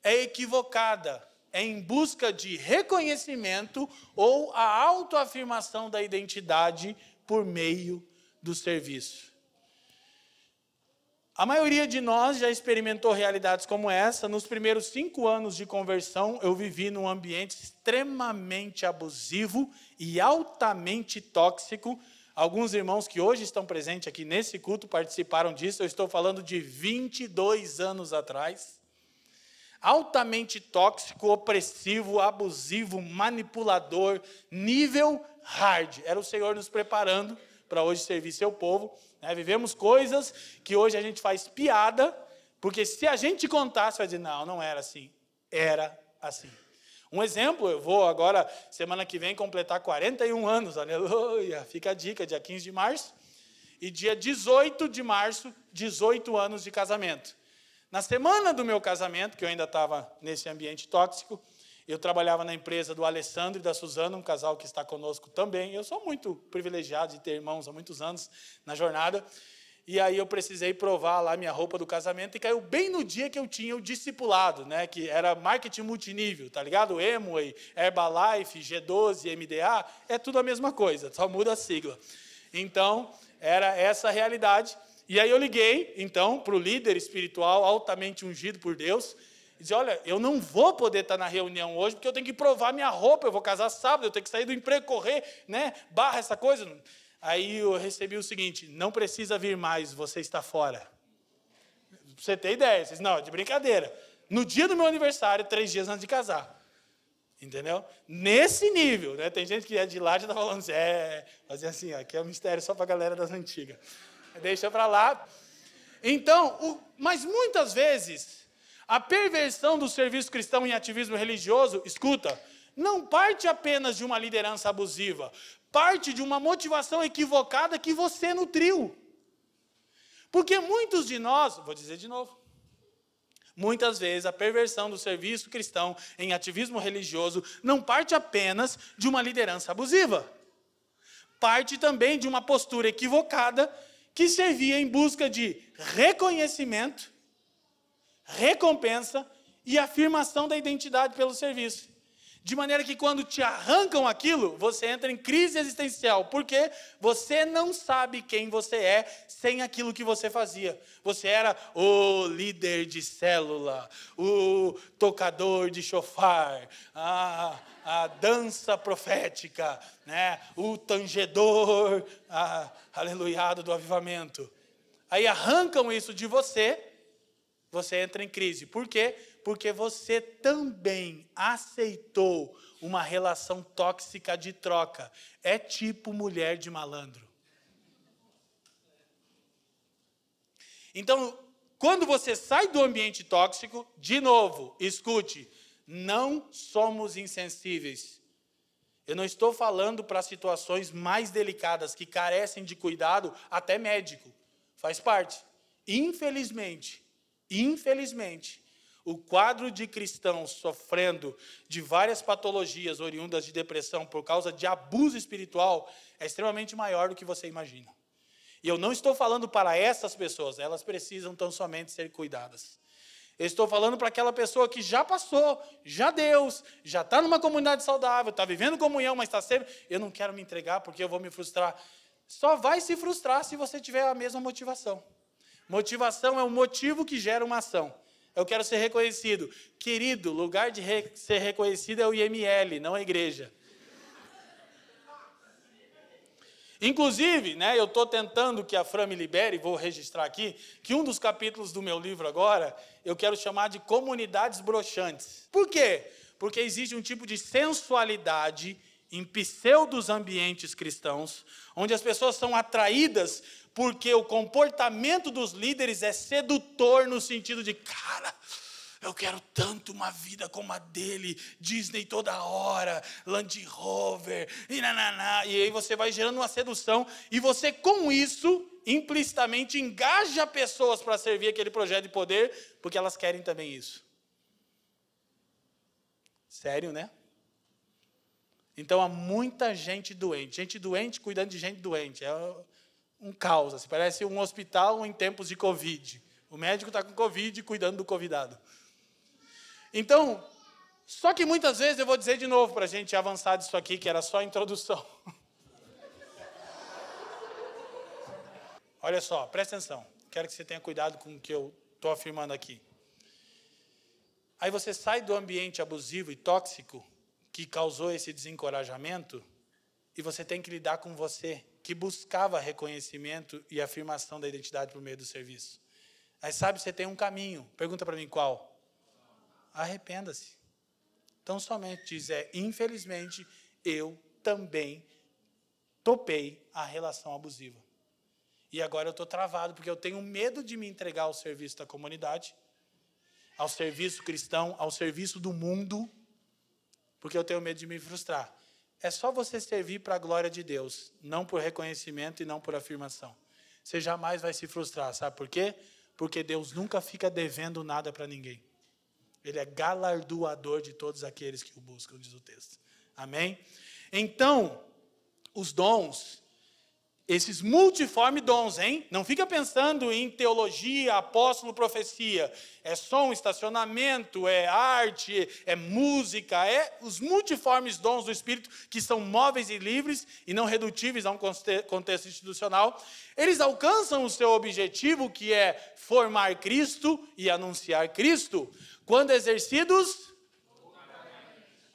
é equivocada, é em busca de reconhecimento ou a autoafirmação da identidade por meio do serviço. A maioria de nós já experimentou realidades como essa. Nos primeiros cinco anos de conversão, eu vivi num ambiente extremamente abusivo e altamente tóxico, Alguns irmãos que hoje estão presentes aqui nesse culto participaram disso. Eu estou falando de 22 anos atrás. Altamente tóxico, opressivo, abusivo, manipulador, nível hard. Era o Senhor nos preparando para hoje servir seu povo. Né? Vivemos coisas que hoje a gente faz piada, porque se a gente contasse, vai dizer: não, não era assim. Era assim. Um exemplo, eu vou agora, semana que vem, completar 41 anos, aleluia. Fica a dica, dia 15 de março. E dia 18 de março, 18 anos de casamento. Na semana do meu casamento, que eu ainda estava nesse ambiente tóxico, eu trabalhava na empresa do Alessandro e da Suzana, um casal que está conosco também. Eu sou muito privilegiado de ter irmãos há muitos anos na jornada. E aí eu precisei provar lá minha roupa do casamento e caiu bem no dia que eu tinha o discipulado, né? Que era marketing multinível, tá ligado? Emway, Herbalife, G12, MDA, é tudo a mesma coisa, só muda a sigla. Então, era essa a realidade. E aí eu liguei, então, para o líder espiritual altamente ungido por Deus, e disse, olha, eu não vou poder estar na reunião hoje, porque eu tenho que provar minha roupa, eu vou casar sábado, eu tenho que sair do emprego, correr, né? Barra essa coisa. Aí eu recebi o seguinte: não precisa vir mais, você está fora. Você ter ideia, vocês, não, de brincadeira. No dia do meu aniversário, três dias antes de casar. Entendeu? Nesse nível, né? Tem gente que é de lá já está falando assim, é, fazer assim, aqui é um mistério só para a galera das antigas. Deixa para lá. Então, o, mas muitas vezes, a perversão do serviço cristão em ativismo religioso, escuta, não parte apenas de uma liderança abusiva, parte de uma motivação equivocada que você nutriu. Porque muitos de nós, vou dizer de novo, muitas vezes a perversão do serviço cristão em ativismo religioso não parte apenas de uma liderança abusiva. parte também de uma postura equivocada que servia em busca de reconhecimento, recompensa e afirmação da identidade pelo serviço. De maneira que quando te arrancam aquilo, você entra em crise existencial, porque você não sabe quem você é sem aquilo que você fazia. Você era o líder de célula, o tocador de chofar, a, a dança profética, né? o tangedor, a, aleluiado do avivamento. Aí arrancam isso de você, você entra em crise. Por quê? Porque você também aceitou uma relação tóxica de troca. É tipo mulher de malandro. Então, quando você sai do ambiente tóxico, de novo, escute, não somos insensíveis. Eu não estou falando para situações mais delicadas que carecem de cuidado, até médico. Faz parte. Infelizmente, infelizmente, o quadro de cristãos sofrendo de várias patologias oriundas de depressão por causa de abuso espiritual é extremamente maior do que você imagina. E eu não estou falando para essas pessoas, elas precisam tão somente ser cuidadas. Eu estou falando para aquela pessoa que já passou, já Deus, já está numa comunidade saudável, está vivendo comunhão, mas está sempre. Eu não quero me entregar porque eu vou me frustrar. Só vai se frustrar se você tiver a mesma motivação. Motivação é o motivo que gera uma ação. Eu quero ser reconhecido. Querido, lugar de re ser reconhecido é o IML, não a igreja. Inclusive, né, eu estou tentando que a Fran me libere, vou registrar aqui, que um dos capítulos do meu livro agora, eu quero chamar de comunidades broxantes. Por quê? Porque existe um tipo de sensualidade em pseudos ambientes cristãos, onde as pessoas são atraídas porque o comportamento dos líderes é sedutor no sentido de, cara, eu quero tanto uma vida como a dele, Disney toda hora, Land Rover, e nananá. E aí você vai gerando uma sedução, e você com isso, implicitamente, engaja pessoas para servir aquele projeto de poder, porque elas querem também isso. Sério, né? Então há muita gente doente, gente doente cuidando de gente doente. É um caos, assim, parece um hospital em tempos de Covid. O médico está com Covid cuidando do convidado. Então, só que muitas vezes eu vou dizer de novo para a gente avançar disso aqui, que era só a introdução. Olha só, presta atenção. Quero que você tenha cuidado com o que eu estou afirmando aqui. Aí você sai do ambiente abusivo e tóxico que causou esse desencorajamento e você tem que lidar com você que buscava reconhecimento e afirmação da identidade por meio do serviço. Aí sabe, você tem um caminho. Pergunta para mim qual? Arrependa-se. Então somente diz é, infelizmente, eu também topei a relação abusiva. E agora eu estou travado, porque eu tenho medo de me entregar ao serviço da comunidade, ao serviço cristão, ao serviço do mundo, porque eu tenho medo de me frustrar. É só você servir para a glória de Deus, não por reconhecimento e não por afirmação. Você jamais vai se frustrar, sabe por quê? Porque Deus nunca fica devendo nada para ninguém. Ele é galardoador de todos aqueles que o buscam, diz o texto. Amém? Então, os dons esses multiformes dons, hein? Não fica pensando em teologia, apóstolo, profecia. É som, estacionamento, é arte, é música, é os multiformes dons do Espírito que são móveis e livres e não redutíveis a um contexto institucional. Eles alcançam o seu objetivo, que é formar Cristo e anunciar Cristo, quando exercidos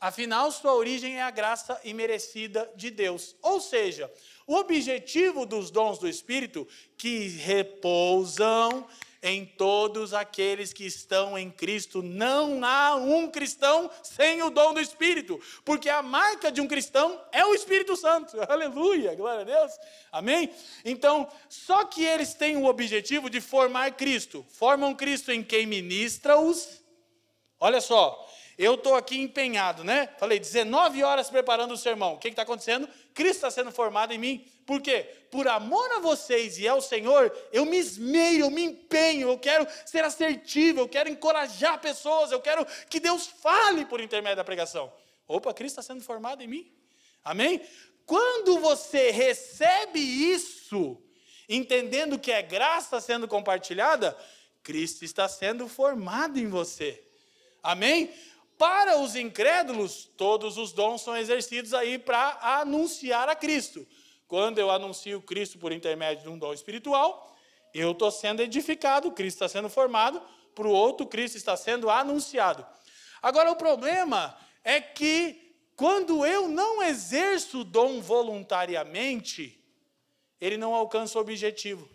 Afinal, sua origem é a graça imerecida de Deus. Ou seja, o objetivo dos dons do Espírito que repousam em todos aqueles que estão em Cristo. Não há um cristão sem o dom do Espírito, porque a marca de um cristão é o Espírito Santo. Aleluia, glória a Deus. Amém? Então, só que eles têm o objetivo de formar Cristo. Formam Cristo em quem ministra-os. Olha só, eu estou aqui empenhado, né? Falei 19 horas preparando o sermão. O que está acontecendo? Cristo está sendo formado em mim. Por quê? Por amor a vocês e ao Senhor, eu me esmeio, eu me empenho, eu quero ser assertivo, eu quero encorajar pessoas, eu quero que Deus fale por intermédio da pregação. Opa, Cristo está sendo formado em mim. Amém? quando você recebe isso, entendendo que é graça sendo compartilhada, Cristo está sendo formado em você. Amém? Para os incrédulos, todos os dons são exercidos aí para anunciar a Cristo. Quando eu anuncio Cristo por intermédio de um dom espiritual, eu estou sendo edificado, Cristo está sendo formado, para o outro, Cristo está sendo anunciado. Agora, o problema é que, quando eu não exerço o dom voluntariamente, ele não alcança o objetivo.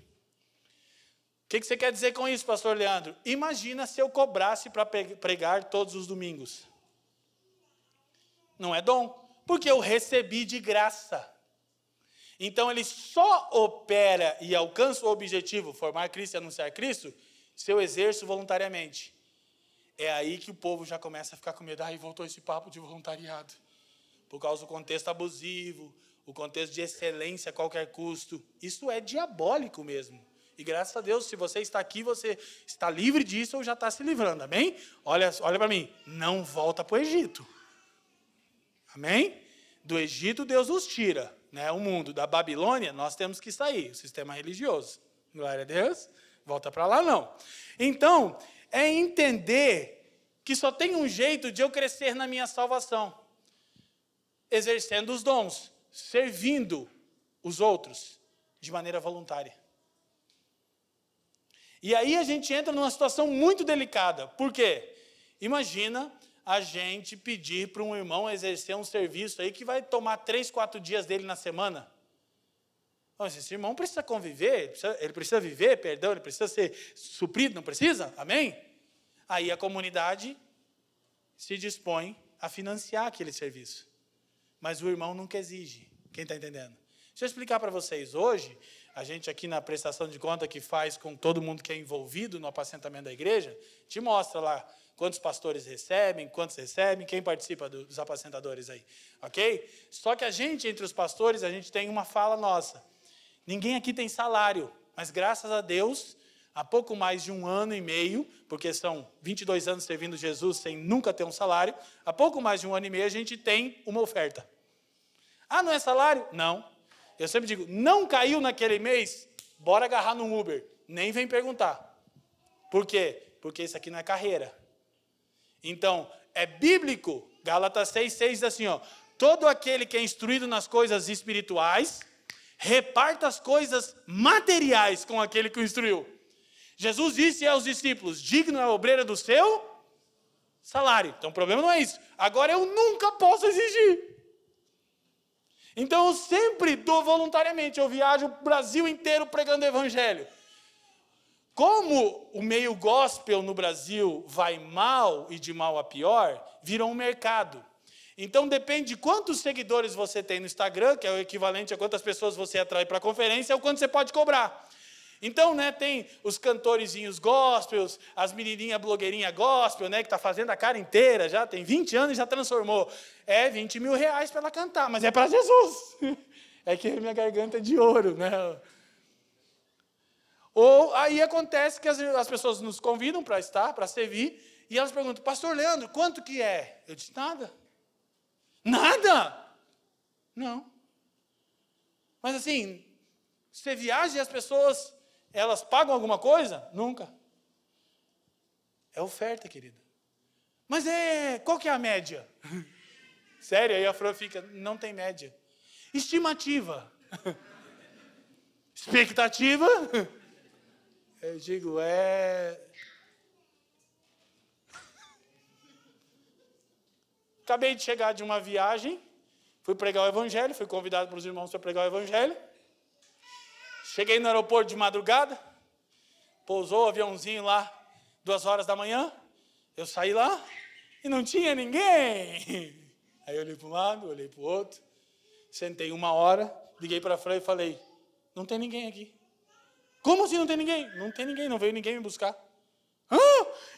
O que, que você quer dizer com isso, pastor Leandro? Imagina se eu cobrasse para pregar todos os domingos. Não é dom, porque eu recebi de graça. Então ele só opera e alcança o objetivo, formar Cristo e anunciar Cristo, se eu exerço voluntariamente. É aí que o povo já começa a ficar com medo. Aí voltou esse papo de voluntariado. Por causa do contexto abusivo, o contexto de excelência a qualquer custo. Isso é diabólico mesmo. E graças a Deus, se você está aqui, você está livre disso ou já está se livrando, amém? Olha, olha para mim, não volta para o Egito. Amém? Do Egito Deus nos tira, né? O mundo da Babilônia nós temos que sair, o sistema religioso. Glória a Deus. Volta para lá não. Então, é entender que só tem um jeito de eu crescer na minha salvação. Exercendo os dons, servindo os outros de maneira voluntária. E aí a gente entra numa situação muito delicada. Por quê? Imagina a gente pedir para um irmão exercer um serviço aí que vai tomar três, quatro dias dele na semana. Esse irmão precisa conviver, ele precisa viver, perdão, ele precisa ser suprido, não precisa? Amém? Aí a comunidade se dispõe a financiar aquele serviço. Mas o irmão nunca exige. Quem está entendendo? Deixa eu explicar para vocês. Hoje, a gente aqui na prestação de conta que faz com todo mundo que é envolvido no apacentamento da igreja, te mostra lá quantos pastores recebem, quantos recebem, quem participa dos apacentadores aí, ok? Só que a gente, entre os pastores, a gente tem uma fala nossa. Ninguém aqui tem salário, mas graças a Deus, há pouco mais de um ano e meio, porque são 22 anos servindo Jesus sem nunca ter um salário, há pouco mais de um ano e meio a gente tem uma oferta. Ah, não é salário? Não. Eu sempre digo, não caiu naquele mês, bora agarrar no Uber. Nem vem perguntar. Por quê? Porque isso aqui não é carreira. Então, é bíblico. Gálatas 6,6 diz assim: ó, todo aquele que é instruído nas coisas espirituais, reparta as coisas materiais com aquele que o instruiu. Jesus disse aos discípulos: digno é a obreira do seu salário. Então o problema não é isso. Agora eu nunca posso exigir. Então eu sempre dou voluntariamente, eu viajo o Brasil inteiro pregando o evangelho. Como o meio gospel no Brasil vai mal e de mal a pior, virou um mercado. Então depende de quantos seguidores você tem no Instagram, que é o equivalente a quantas pessoas você atrai para a conferência, é o quanto você pode cobrar. Então, né, tem os cantorezinhos gospels, as menininhas blogueirinhas gospel, né, que está fazendo a cara inteira já, tem 20 anos e já transformou. É 20 mil reais para ela cantar, mas é para Jesus. É que minha garganta é de ouro, né? Ou aí acontece que as, as pessoas nos convidam para estar, para servir, e elas perguntam, pastor Leandro, quanto que é? Eu disse, nada. Nada? Não. Mas assim, você viaja e as pessoas elas pagam alguma coisa? Nunca. É oferta, querida. Mas é, qual que é a média? Sério, aí a Fran fica, não tem média. Estimativa. Expectativa. Eu digo, é. Acabei de chegar de uma viagem, fui pregar o Evangelho, fui convidado para os irmãos para pregar o Evangelho. Cheguei no aeroporto de madrugada, pousou o aviãozinho lá, duas horas da manhã. Eu saí lá e não tinha ninguém. Aí eu olhei para um lado, olhei para o outro, sentei uma hora, liguei para a Fran e falei: Não tem ninguém aqui. Como assim não tem ninguém? Não tem ninguém, não veio ninguém me buscar.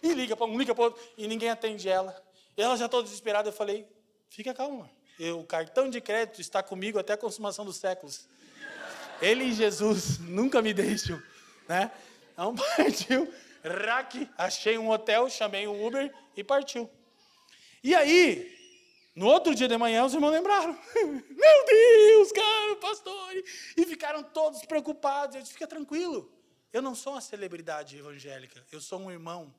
E liga para um, liga para outro, e ninguém atende ela. Ela já toda desesperada, eu falei: Fica calma, o cartão de crédito está comigo até a consumação dos séculos. Ele e Jesus nunca me deixam, né? Então partiu, raque, achei um hotel, chamei um Uber e partiu. E aí, No outro dia de manhã, os irmãos lembraram. Meu Deus, cara, pastor. E ficaram todos preocupados. Eu disse: fica tranquilo. Eu não sou uma celebridade evangélica. Eu sou um irmão.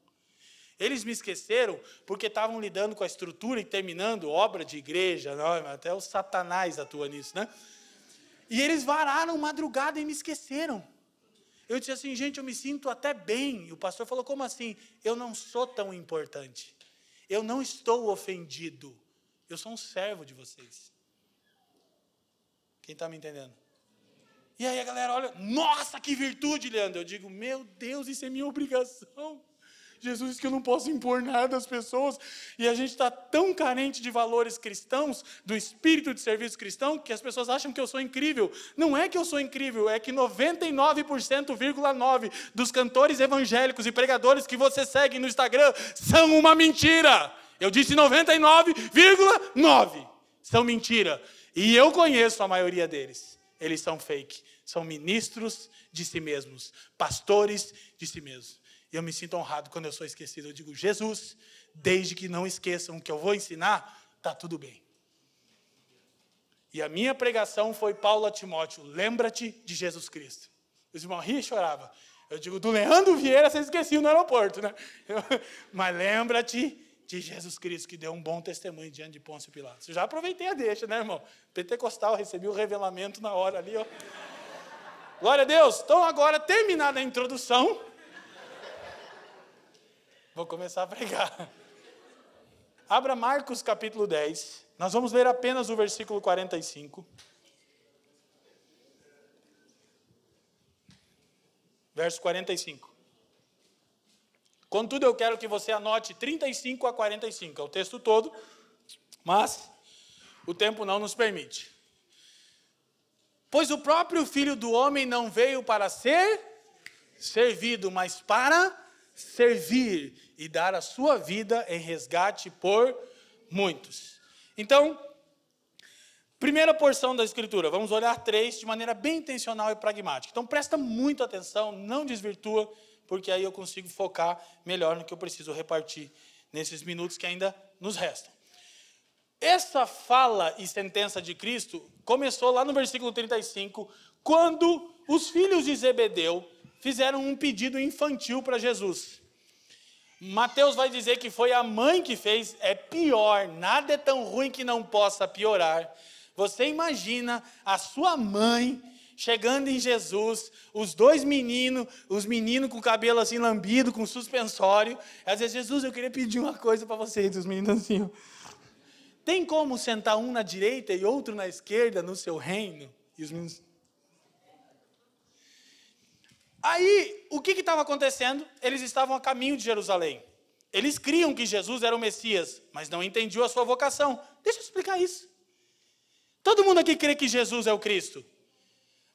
Eles me esqueceram porque estavam lidando com a estrutura e terminando obra de igreja. Não, até o Satanás atua nisso, né? E eles vararam madrugada e me esqueceram. Eu disse assim, gente, eu me sinto até bem. E o pastor falou: como assim? Eu não sou tão importante. Eu não estou ofendido. Eu sou um servo de vocês. Quem está me entendendo? E aí a galera olha, nossa, que virtude, Leandro. Eu digo, meu Deus, isso é minha obrigação. Jesus que eu não posso impor nada às pessoas. E a gente está tão carente de valores cristãos, do espírito de serviço cristão, que as pessoas acham que eu sou incrível. Não é que eu sou incrível, é que 99,9% dos cantores evangélicos e pregadores que você segue no Instagram são uma mentira. Eu disse 99,9% são mentira. E eu conheço a maioria deles. Eles são fake. São ministros de si mesmos, pastores de si mesmos. E eu me sinto honrado quando eu sou esquecido. Eu digo, Jesus, desde que não esqueçam o que eu vou ensinar, está tudo bem. E a minha pregação foi Paulo a Timóteo: lembra-te de Jesus Cristo. Os irmãos riam e choravam. Eu digo, do Leandro Vieira você esqueceu no aeroporto, né? Mas lembra-te de Jesus Cristo, que deu um bom testemunho diante de Pôncio Pilatos. Eu já aproveitei a deixa, né, irmão? Pentecostal, recebi o revelamento na hora ali, ó. Glória a Deus. Então, agora, terminada a introdução, Vou começar a pregar. Abra Marcos capítulo 10. Nós vamos ler apenas o versículo 45. Verso 45. Contudo, eu quero que você anote 35 a 45, é o texto todo, mas o tempo não nos permite. Pois o próprio filho do homem não veio para ser servido, mas para servir e dar a sua vida em resgate por muitos. Então, primeira porção da escritura, vamos olhar três de maneira bem intencional e pragmática. Então, presta muita atenção, não desvirtua, porque aí eu consigo focar melhor no que eu preciso repartir nesses minutos que ainda nos restam. Essa fala e sentença de Cristo começou lá no versículo 35, quando os filhos de Zebedeu fizeram um pedido infantil para Jesus. Mateus vai dizer que foi a mãe que fez, é pior, nada é tão ruim que não possa piorar. Você imagina a sua mãe chegando em Jesus, os dois meninos, os meninos com o cabelo assim lambido, com suspensório. Às vezes, Jesus, eu queria pedir uma coisa para vocês, os meninos assim. Ó. Tem como sentar um na direita e outro na esquerda no seu reino? E os meninos. Aí, o que estava acontecendo? Eles estavam a caminho de Jerusalém. Eles criam que Jesus era o Messias, mas não entendiam a sua vocação. Deixa eu explicar isso. Todo mundo aqui crê que Jesus é o Cristo.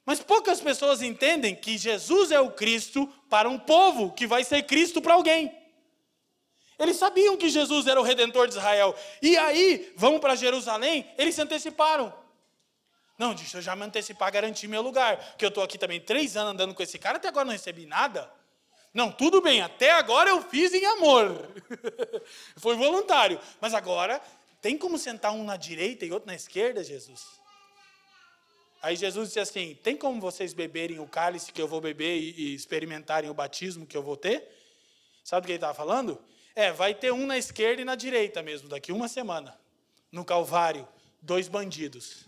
Mas poucas pessoas entendem que Jesus é o Cristo para um povo que vai ser Cristo para alguém. Eles sabiam que Jesus era o redentor de Israel. E aí, vão para Jerusalém, eles se anteciparam. Não, deixa eu já me antecipar, garantir meu lugar. Porque eu estou aqui também três anos andando com esse cara, até agora não recebi nada. Não, tudo bem, até agora eu fiz em amor. Foi voluntário. Mas agora, tem como sentar um na direita e outro na esquerda, Jesus? Aí Jesus disse assim: tem como vocês beberem o cálice que eu vou beber e, experimentarem o batismo que eu vou ter? Sabe do que ele estava falando? É, vai ter um na esquerda e na direita mesmo, daqui uma semana. No Calvário, dois bandidos.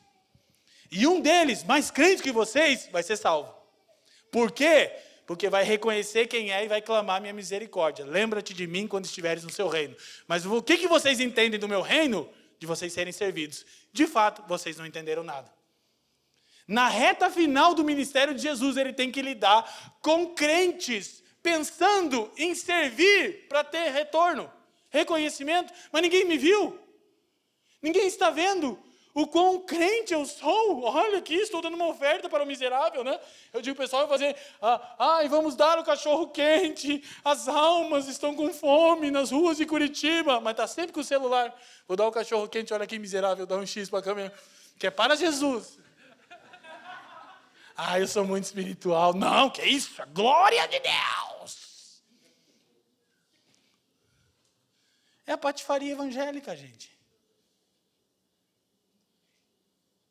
E um deles, mais crente que vocês, vai ser salvo. Por quê? Porque vai reconhecer quem é e vai clamar minha misericórdia. Lembra-te de mim quando estiveres no seu reino. Mas o que, vocês entendem do meu reino? De vocês serem servidos. De fato, vocês não entenderam nada. Na reta final do ministério de Jesus, ele tem que lidar com crentes pensando em servir para ter retorno, reconhecimento, mas ninguém me viu. Ninguém está vendo o quão crente eu sou. Olha aqui, estou dando uma oferta para o miserável, né? Eu digo, pessoal vai fazer, ah, ai, vamos dar o cachorro quente, as almas estão com fome nas ruas de Curitiba, mas está sempre com o celular. Vou dar o cachorro quente, olha aqui, miserável, dá um X para a câmera, que é para Jesus. Ah, eu sou muito espiritual. Não, que isso? Glória de Deus! É a patifaria evangélica, gente.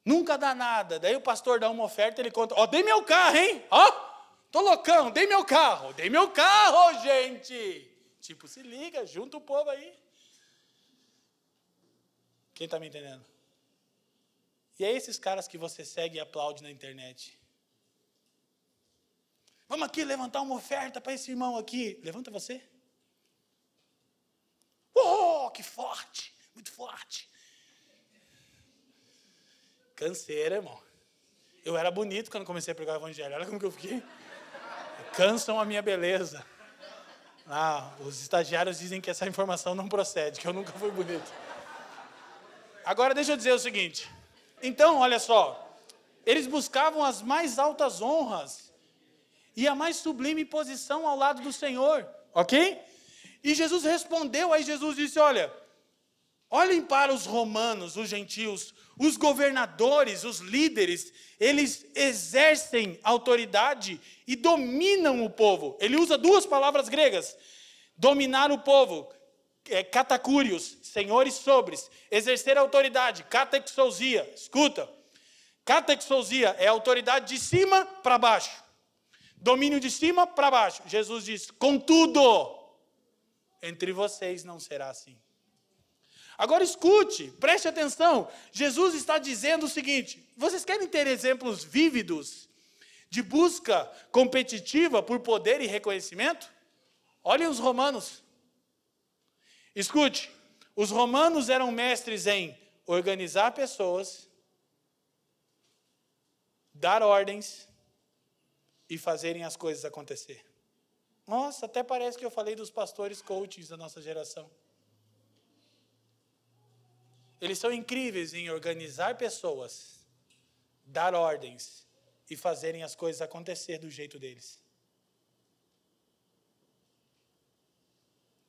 Nunca dá nada. Daí o pastor dá uma oferta, ele conta: Ó, oh, dei meu carro, hein? Ó, oh, tô loucão, dei meu carro. Dei meu carro, gente. Tipo, se liga, junta o povo aí. Quem está me entendendo? E é esses caras que você segue e aplaude na internet. Vamos aqui levantar uma oferta para esse irmão aqui. Levanta você. Oh, que forte, muito forte. Canseira, irmão. Eu era bonito quando comecei a pregar o evangelho. Olha como que eu fiquei. Cansam a minha beleza. Ah, os estagiários dizem que essa informação não procede, que eu nunca fui bonito. Agora deixa eu dizer o seguinte. Então, olha só. Eles buscavam as mais altas honras e a mais sublime posição ao lado do Senhor, ok? E Jesus respondeu, aí Jesus disse: Olha, olhem para os romanos, os gentios, os governadores, os líderes, eles exercem autoridade e dominam o povo. Ele usa duas palavras gregas: dominar o povo, é, catacúrios, senhores sobres, exercer autoridade, catexousia. Escuta, catexousia é autoridade de cima para baixo. Domínio de cima para baixo. Jesus diz: contudo, entre vocês não será assim. Agora escute, preste atenção. Jesus está dizendo o seguinte: vocês querem ter exemplos vívidos de busca competitiva por poder e reconhecimento? Olhem os romanos. Escute, os romanos eram mestres em organizar pessoas, dar ordens, e fazerem as coisas acontecer. Nossa, até parece que eu falei dos pastores coaches da nossa geração. Eles são incríveis em organizar pessoas, dar ordens e fazerem as coisas acontecer do jeito deles.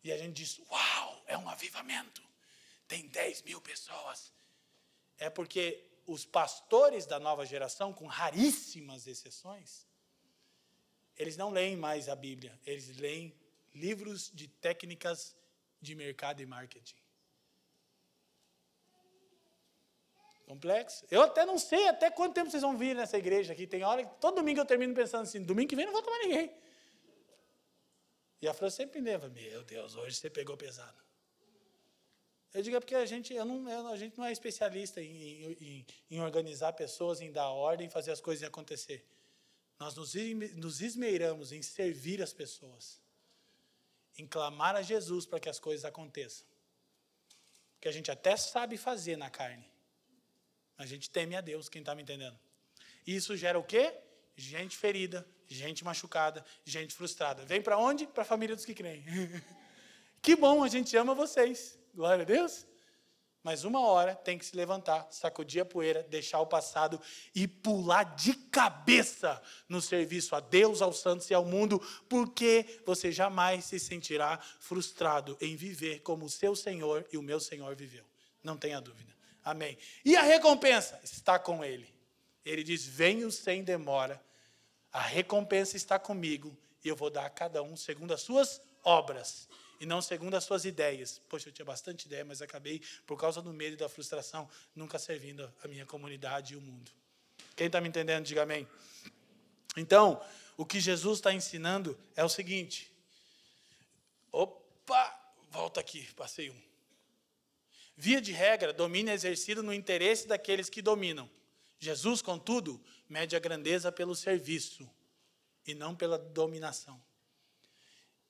E a gente diz: Uau, é um avivamento. Tem 10 mil pessoas. É porque os pastores da nova geração, com raríssimas exceções, eles não leem mais a Bíblia, eles leem livros de técnicas de mercado e marketing. Complexo. Eu até não sei até quanto tempo vocês vão vir nessa igreja aqui. Tem hora que todo domingo eu termino pensando assim: domingo que vem não volta mais ninguém. E a Fran sempre leva: Meu Deus, hoje você pegou pesado. Eu digo é porque a gente, eu não, a gente não é especialista em, em, em organizar pessoas, em dar ordem, fazer as coisas acontecer. Nós nos esmeiramos em servir as pessoas, em clamar a Jesus para que as coisas aconteçam. Que a gente até sabe fazer na carne. A gente teme a Deus, quem está me entendendo? Isso gera o quê? Gente ferida, gente machucada, gente frustrada. Vem para onde? Para a família dos que creem. que bom, a gente ama vocês. Glória a Deus. Mas uma hora tem que se levantar, sacudir a poeira, deixar o passado e pular de cabeça no serviço a Deus, aos santos e ao mundo, porque você jamais se sentirá frustrado em viver como o seu Senhor e o meu Senhor viveu. Não tenha dúvida. Amém. E a recompensa está com Ele. Ele diz: Venho sem demora, a recompensa está comigo e eu vou dar a cada um segundo as suas obras e não segundo as suas ideias. Poxa, eu tinha bastante ideia, mas acabei, por causa do medo e da frustração, nunca servindo a minha comunidade e o mundo. Quem está me entendendo, diga amém. Então, o que Jesus está ensinando é o seguinte. Opa, volta aqui, passei um. Via de regra, domínio é exercido no interesse daqueles que dominam. Jesus, contudo, mede a grandeza pelo serviço e não pela dominação.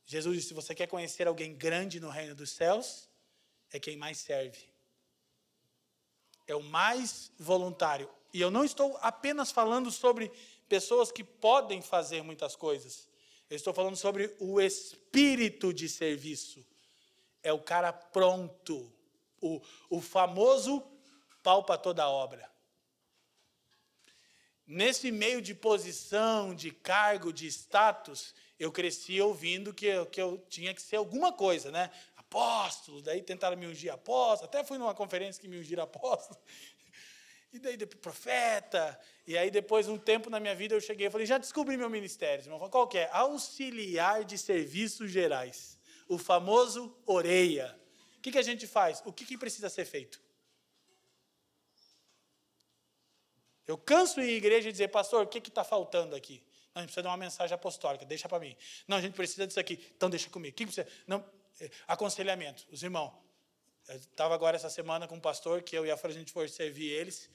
Jesus disse: se você quer conhecer alguém grande no reino dos céus, é quem mais serve. É o mais voluntário. E eu não estou apenas falando sobre pessoas que podem fazer muitas coisas. Eu estou falando sobre o espírito de serviço. É o cara pronto. O, o famoso pau para toda obra. Nesse meio de posição, de cargo, de status, eu cresci ouvindo que eu, que eu tinha que ser alguma coisa, né? Apóstolo, daí tentaram me ungir apóstolo, até fui numa conferência que me ungiram apóstolo. E daí depois profeta, e aí depois um tempo na minha vida eu cheguei e falei, já descobri meu ministério, irmão. Qual que é? Auxiliar de serviços gerais. O famoso orelha. O que, que a gente faz? O que, que precisa ser feito? Eu canso em igreja e dizer, pastor, o que está faltando aqui? Não, a gente precisa dar uma mensagem apostólica, deixa para mim. Não, a gente precisa disso aqui, então deixa comigo. O que precisa? Não, é, aconselhamento. Os irmãos, estava agora essa semana com um pastor, que eu e a Fran, a gente foi servir eles,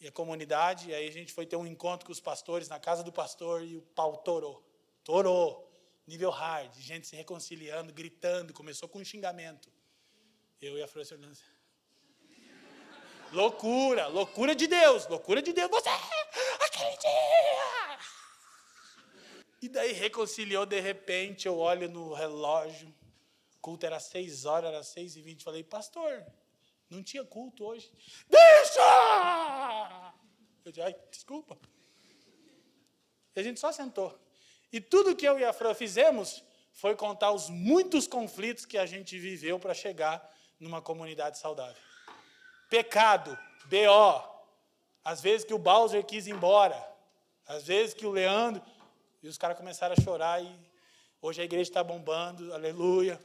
e a comunidade, e aí a gente foi ter um encontro com os pastores na casa do pastor, e o pau torou. Torou. Nível hard, gente se reconciliando, gritando, começou com um xingamento. Eu e a Fran olhando assim. Loucura, loucura de Deus, loucura de Deus. Você aquele dia. E daí reconciliou de repente, eu olho no relógio, culto era seis horas, era seis e vinte. Falei, pastor, não tinha culto hoje. Deixa! Eu disse, ai, desculpa. E a gente só sentou. E tudo que eu e a Fran fizemos foi contar os muitos conflitos que a gente viveu para chegar numa comunidade saudável. Pecado, BO. Às vezes que o Bowser quis ir embora. Às vezes que o Leandro. E os caras começaram a chorar e hoje a igreja está bombando, aleluia.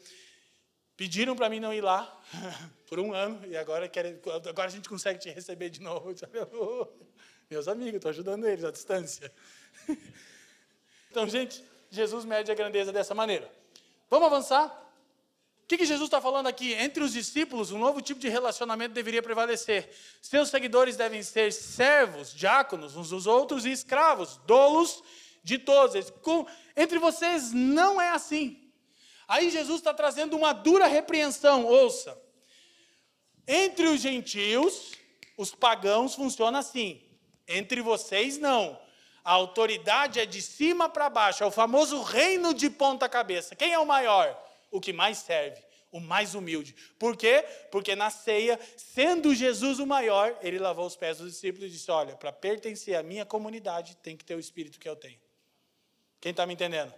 Pediram para mim não ir lá por um ano e agora, quer, agora a gente consegue te receber de novo. Meus amigos, estou ajudando eles à distância. Então, gente, Jesus mede a grandeza dessa maneira. Vamos avançar? O que, que Jesus está falando aqui? Entre os discípulos, um novo tipo de relacionamento deveria prevalecer. Seus seguidores devem ser servos, diáconos uns dos outros e escravos, dolos de todos. Com, entre vocês não é assim. Aí Jesus está trazendo uma dura repreensão. Ouça. Entre os gentios, os pagãos, funciona assim. Entre vocês, não. A autoridade é de cima para baixo. É o famoso reino de ponta cabeça. Quem é o maior? O que mais serve, o mais humilde. Por quê? Porque na ceia, sendo Jesus o maior, ele lavou os pés dos discípulos e disse: Olha, para pertencer à minha comunidade, tem que ter o espírito que eu tenho. Quem está me entendendo?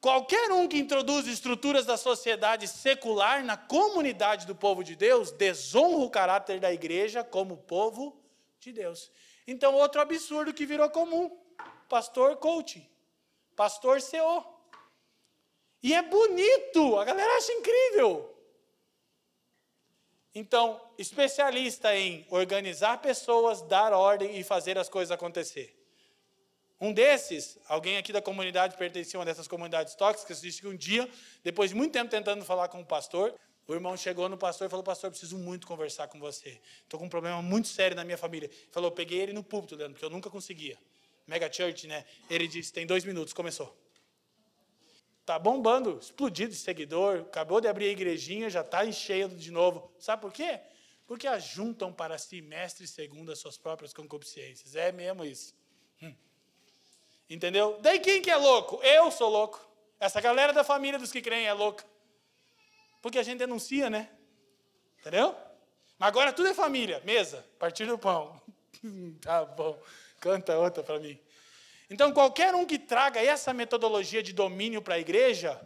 Qualquer um que introduz estruturas da sociedade secular na comunidade do povo de Deus desonra o caráter da igreja como povo de Deus. Então, outro absurdo que virou comum: pastor coaching, pastor CEO. E é bonito, a galera acha incrível. Então, especialista em organizar pessoas, dar ordem e fazer as coisas acontecer. Um desses, alguém aqui da comunidade pertencia a uma dessas comunidades tóxicas, disse que um dia, depois de muito tempo tentando falar com o pastor, o irmão chegou no pastor e falou: Pastor, preciso muito conversar com você. Estou com um problema muito sério na minha família. Ele falou: Peguei ele no púlpito, Leandro, porque eu nunca conseguia. Mega Church, né? Ele disse: Tem dois minutos, começou. Está bombando, explodido de seguidor, acabou de abrir a igrejinha, já está enchendo de novo. Sabe por quê? Porque ajuntam para si mestres segundo as suas próprias concupiscências. É mesmo isso. Hum. Entendeu? Daí quem que é louco? Eu sou louco. Essa galera da família dos que creem é louca. Porque a gente denuncia, né? Entendeu? Mas agora tudo é família. Mesa, partir do pão. tá bom. Canta outra para mim. Então, qualquer um que traga essa metodologia de domínio para a igreja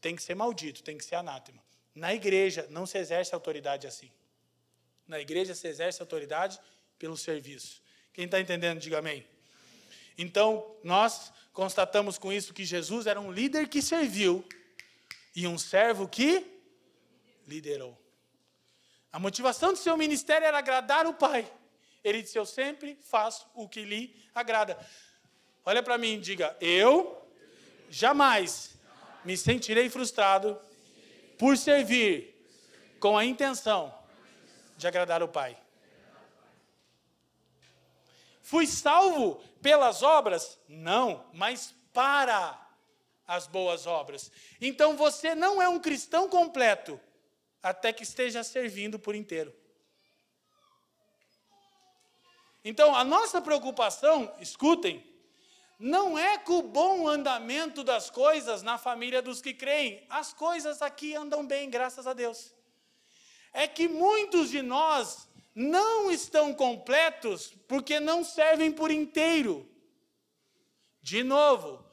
tem que ser maldito, tem que ser anátema. Na igreja não se exerce autoridade assim. Na igreja se exerce autoridade pelo serviço. Quem está entendendo, diga amém. Então, nós constatamos com isso que Jesus era um líder que serviu e um servo que liderou. A motivação do seu ministério era agradar o Pai. Ele disse: Eu sempre faço o que lhe agrada. Olha para mim e diga: Eu jamais me sentirei frustrado por servir com a intenção de agradar o Pai. Fui salvo pelas obras? Não, mas para as boas obras. Então você não é um cristão completo até que esteja servindo por inteiro. Então a nossa preocupação, escutem, não é com o bom andamento das coisas na família dos que creem. As coisas aqui andam bem, graças a Deus. É que muitos de nós não estão completos porque não servem por inteiro. De novo,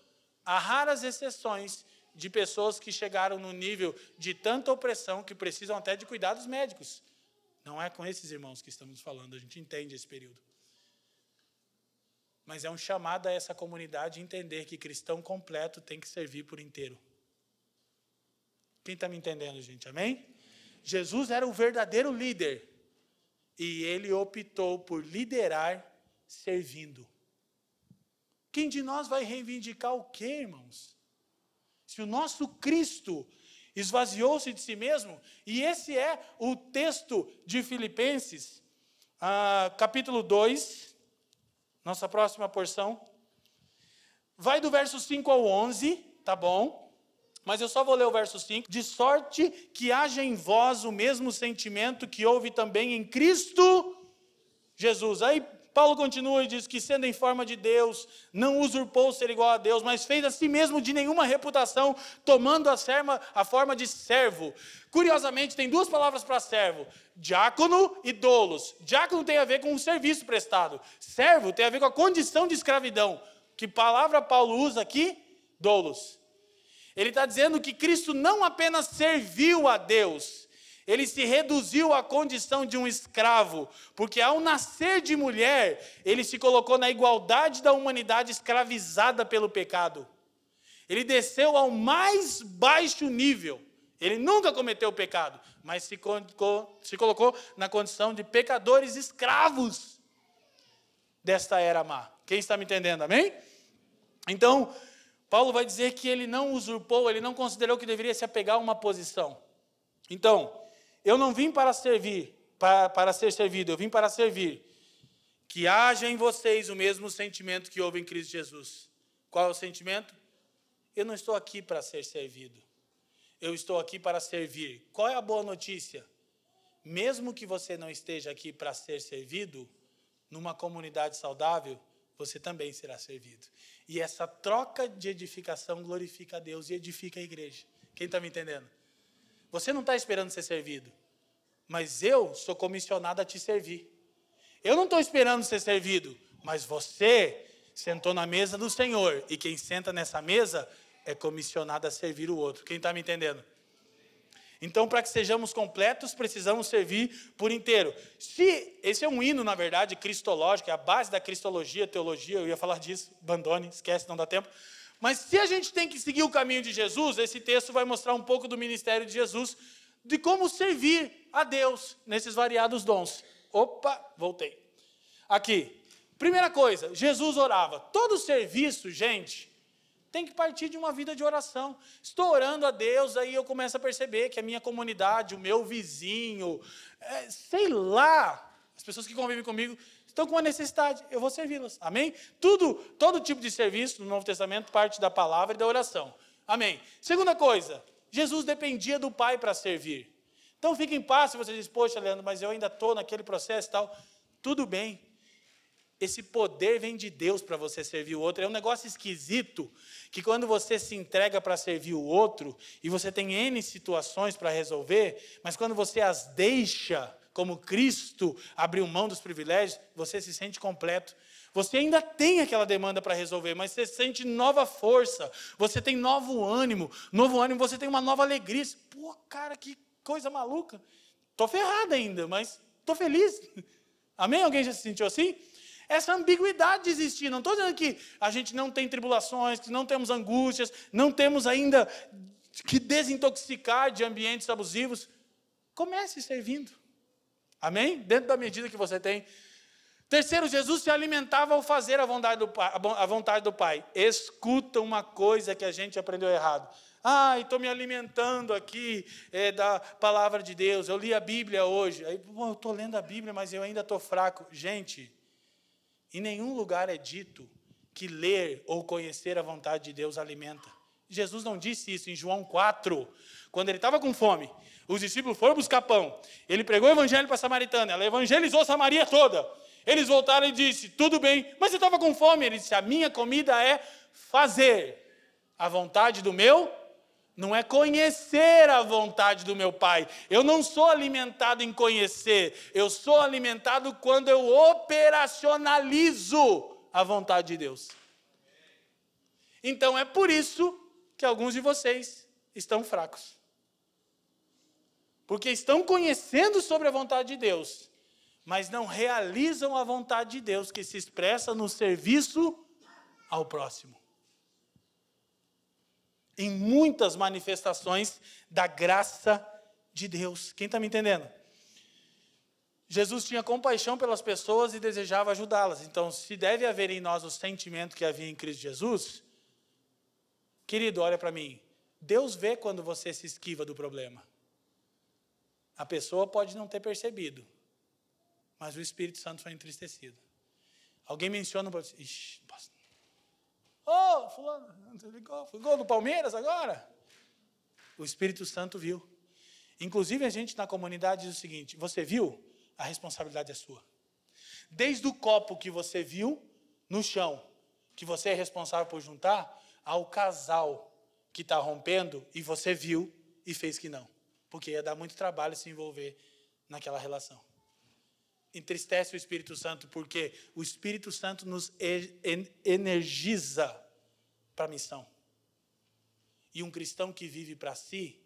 há raras exceções de pessoas que chegaram no nível de tanta opressão que precisam até de cuidados médicos. Não é com esses irmãos que estamos falando, a gente entende esse período mas é um chamado a essa comunidade entender que cristão completo tem que servir por inteiro. Quem está me entendendo, gente? Amém? Jesus era o verdadeiro líder. e ele optou por liderar servindo. Quem de nós vai reivindicar o quê, irmãos? Se o nosso Cristo esvaziou-se de si mesmo, e esse é o texto de Filipenses, ah, capítulo 2, nossa próxima porção. Vai do verso 5 ao 11, tá bom? Mas eu só vou ler o verso 5. De sorte que haja em vós o mesmo sentimento que houve também em Cristo Jesus. Aí Paulo continua e diz que, sendo em forma de Deus, não usurpou ser igual a Deus, mas fez a si mesmo de nenhuma reputação, tomando a, serma, a forma de servo. Curiosamente, tem duas palavras para servo: diácono e dolos. Diácono tem a ver com o serviço prestado, servo tem a ver com a condição de escravidão. Que palavra Paulo usa aqui? Dolos. Ele está dizendo que Cristo não apenas serviu a Deus, ele se reduziu à condição de um escravo, porque ao nascer de mulher, ele se colocou na igualdade da humanidade escravizada pelo pecado. Ele desceu ao mais baixo nível. Ele nunca cometeu pecado, mas se colocou, se colocou na condição de pecadores escravos desta era má. Quem está me entendendo? Amém? Então, Paulo vai dizer que ele não usurpou, ele não considerou que deveria se apegar a uma posição. Então, eu não vim para servir, para, para ser servido, eu vim para servir. Que haja em vocês o mesmo sentimento que houve em Cristo Jesus. Qual é o sentimento? Eu não estou aqui para ser servido. Eu estou aqui para servir. Qual é a boa notícia? Mesmo que você não esteja aqui para ser servido, numa comunidade saudável, você também será servido. E essa troca de edificação glorifica a Deus e edifica a igreja. Quem está me entendendo? Você não está esperando ser servido, mas eu sou comissionado a te servir. Eu não estou esperando ser servido, mas você sentou na mesa do Senhor e quem senta nessa mesa é comissionado a servir o outro. Quem está me entendendo? Então, para que sejamos completos, precisamos servir por inteiro. Se esse é um hino, na verdade, cristológico, é a base da cristologia, teologia, eu ia falar disso, abandone, esquece, não dá tempo. Mas se a gente tem que seguir o caminho de Jesus, esse texto vai mostrar um pouco do ministério de Jesus, de como servir a Deus nesses variados dons. Opa, voltei. Aqui. Primeira coisa, Jesus orava. Todo serviço, gente, tem que partir de uma vida de oração. Estou orando a Deus, aí eu começo a perceber que a minha comunidade, o meu vizinho, é, sei lá, as pessoas que convivem comigo estão com uma necessidade, eu vou servi-las. Amém? Tudo, todo tipo de serviço no Novo Testamento parte da palavra e da oração. Amém. Segunda coisa, Jesus dependia do Pai para servir. Então fique em paz se você diz, poxa, Leandro, mas eu ainda estou naquele processo e tal. Tudo bem. Esse poder vem de Deus para você servir o outro. É um negócio esquisito que quando você se entrega para servir o outro e você tem N situações para resolver, mas quando você as deixa como Cristo abriu mão dos privilégios, você se sente completo. Você ainda tem aquela demanda para resolver, mas você sente nova força, você tem novo ânimo, novo ânimo, você tem uma nova alegria. Pô, cara, que coisa maluca. Estou ferrado ainda, mas estou feliz. Amém? Alguém já se sentiu assim? Essa ambiguidade de existir. Não estou dizendo que a gente não tem tribulações, que não temos angústias, não temos ainda que desintoxicar de ambientes abusivos. Comece servindo. Amém? Dentro da medida que você tem. Terceiro, Jesus se alimentava ao fazer a vontade do Pai. A vontade do pai. Escuta uma coisa que a gente aprendeu errado. Ah, estou me alimentando aqui é, da palavra de Deus. Eu li a Bíblia hoje. Aí, eu estou lendo a Bíblia, mas eu ainda estou fraco. Gente, em nenhum lugar é dito que ler ou conhecer a vontade de Deus alimenta. Jesus não disse isso em João 4, quando ele estava com fome. Os discípulos foram buscar pão. Ele pregou o evangelho para a samaritana. Ela evangelizou Samaria toda. Eles voltaram e disse: Tudo bem, mas você estava com fome. Ele disse: A minha comida é fazer a vontade do meu, não é conhecer a vontade do meu Pai. Eu não sou alimentado em conhecer. Eu sou alimentado quando eu operacionalizo a vontade de Deus. Então é por isso que alguns de vocês estão fracos porque estão conhecendo sobre a vontade de Deus, mas não realizam a vontade de Deus que se expressa no serviço ao próximo. Em muitas manifestações da graça de Deus. Quem está me entendendo? Jesus tinha compaixão pelas pessoas e desejava ajudá-las. Então, se deve haver em nós o sentimento que havia em Cristo Jesus, querido, olha para mim. Deus vê quando você se esquiva do problema. A pessoa pode não ter percebido, mas o Espírito Santo foi entristecido. Alguém menciona para você, ixi, Ô, oh, fulano, ligou, foi gol do Palmeiras agora? O Espírito Santo viu. Inclusive a gente na comunidade diz o seguinte: você viu? A responsabilidade é sua. Desde o copo que você viu no chão, que você é responsável por juntar, ao casal que está rompendo e você viu e fez que não. Porque ia dar muito trabalho se envolver naquela relação entristece o Espírito Santo, porque o Espírito Santo nos energiza para a missão. E um cristão que vive para si,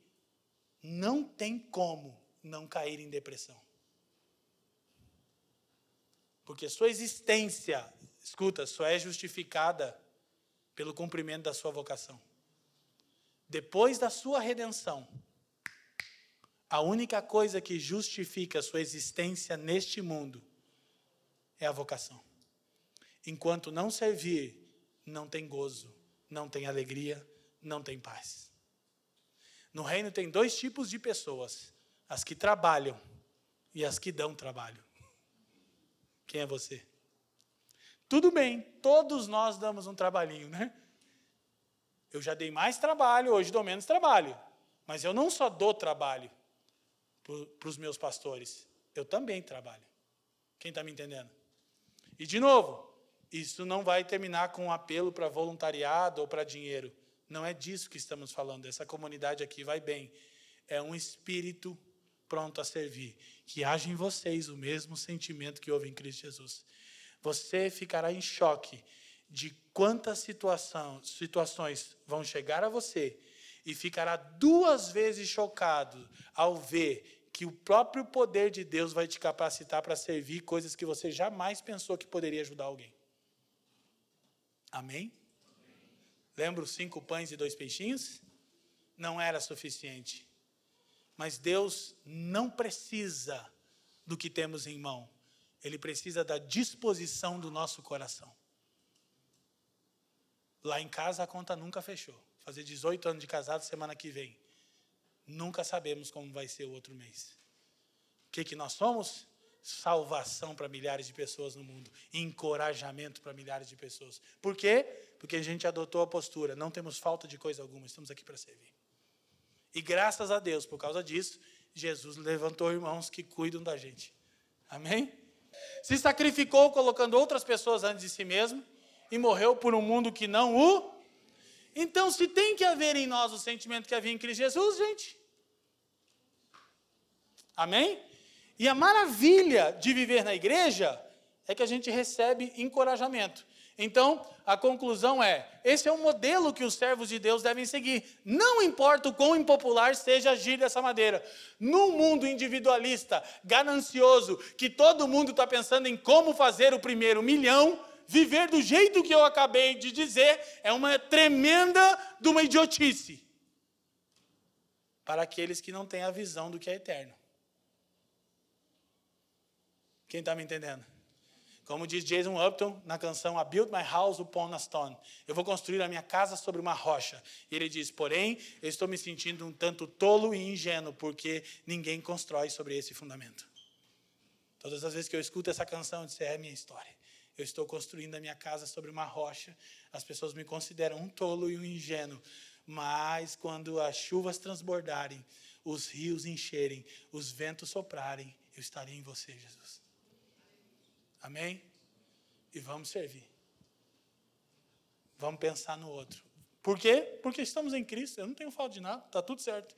não tem como não cair em depressão. Porque sua existência, escuta, só é justificada pelo cumprimento da sua vocação. Depois da sua redenção, a única coisa que justifica a sua existência neste mundo é a vocação. Enquanto não servir, não tem gozo, não tem alegria, não tem paz. No reino tem dois tipos de pessoas: as que trabalham e as que dão trabalho. Quem é você? Tudo bem, todos nós damos um trabalhinho, né? Eu já dei mais trabalho, hoje dou menos trabalho. Mas eu não só dou trabalho, para os meus pastores. Eu também trabalho. Quem está me entendendo? E, de novo, isso não vai terminar com um apelo para voluntariado ou para dinheiro. Não é disso que estamos falando. Essa comunidade aqui vai bem. É um espírito pronto a servir. Que haja em vocês o mesmo sentimento que houve em Cristo Jesus. Você ficará em choque de quantas situação, situações vão chegar a você e ficará duas vezes chocado ao ver que o próprio poder de Deus vai te capacitar para servir coisas que você jamais pensou que poderia ajudar alguém. Amém? Lembra os cinco pães e dois peixinhos? Não era suficiente. Mas Deus não precisa do que temos em mão. Ele precisa da disposição do nosso coração. Lá em casa a conta nunca fechou fazer 18 anos de casado semana que vem. Nunca sabemos como vai ser o outro mês. O que, que nós somos? Salvação para milhares de pessoas no mundo, encorajamento para milhares de pessoas. Por quê? Porque a gente adotou a postura, não temos falta de coisa alguma, estamos aqui para servir. E graças a Deus, por causa disso, Jesus levantou irmãos que cuidam da gente. Amém? Se sacrificou colocando outras pessoas antes de si mesmo e morreu por um mundo que não o então, se tem que haver em nós o sentimento que havia em Cristo Jesus, gente. Amém? E a maravilha de viver na igreja é que a gente recebe encorajamento. Então, a conclusão é: esse é o modelo que os servos de Deus devem seguir. Não importa o quão impopular seja agir dessa maneira. Num mundo individualista, ganancioso, que todo mundo está pensando em como fazer o primeiro milhão, viver do jeito que eu acabei de dizer é uma tremenda de uma idiotice para aqueles que não têm a visão do que é eterno. Quem está me entendendo? Como diz Jason Upton na canção I Built My House Upon a Stone. Eu vou construir a minha casa sobre uma rocha. E ele diz: Porém, eu estou me sentindo um tanto tolo e ingênuo, porque ninguém constrói sobre esse fundamento. Todas as vezes que eu escuto essa canção, eu disse: É a minha história. Eu estou construindo a minha casa sobre uma rocha. As pessoas me consideram um tolo e um ingênuo. Mas quando as chuvas transbordarem, os rios encherem, os ventos soprarem, eu estarei em você, Jesus. Amém? E vamos servir. Vamos pensar no outro. Por quê? Porque estamos em Cristo. Eu não tenho falta de nada, está tudo certo.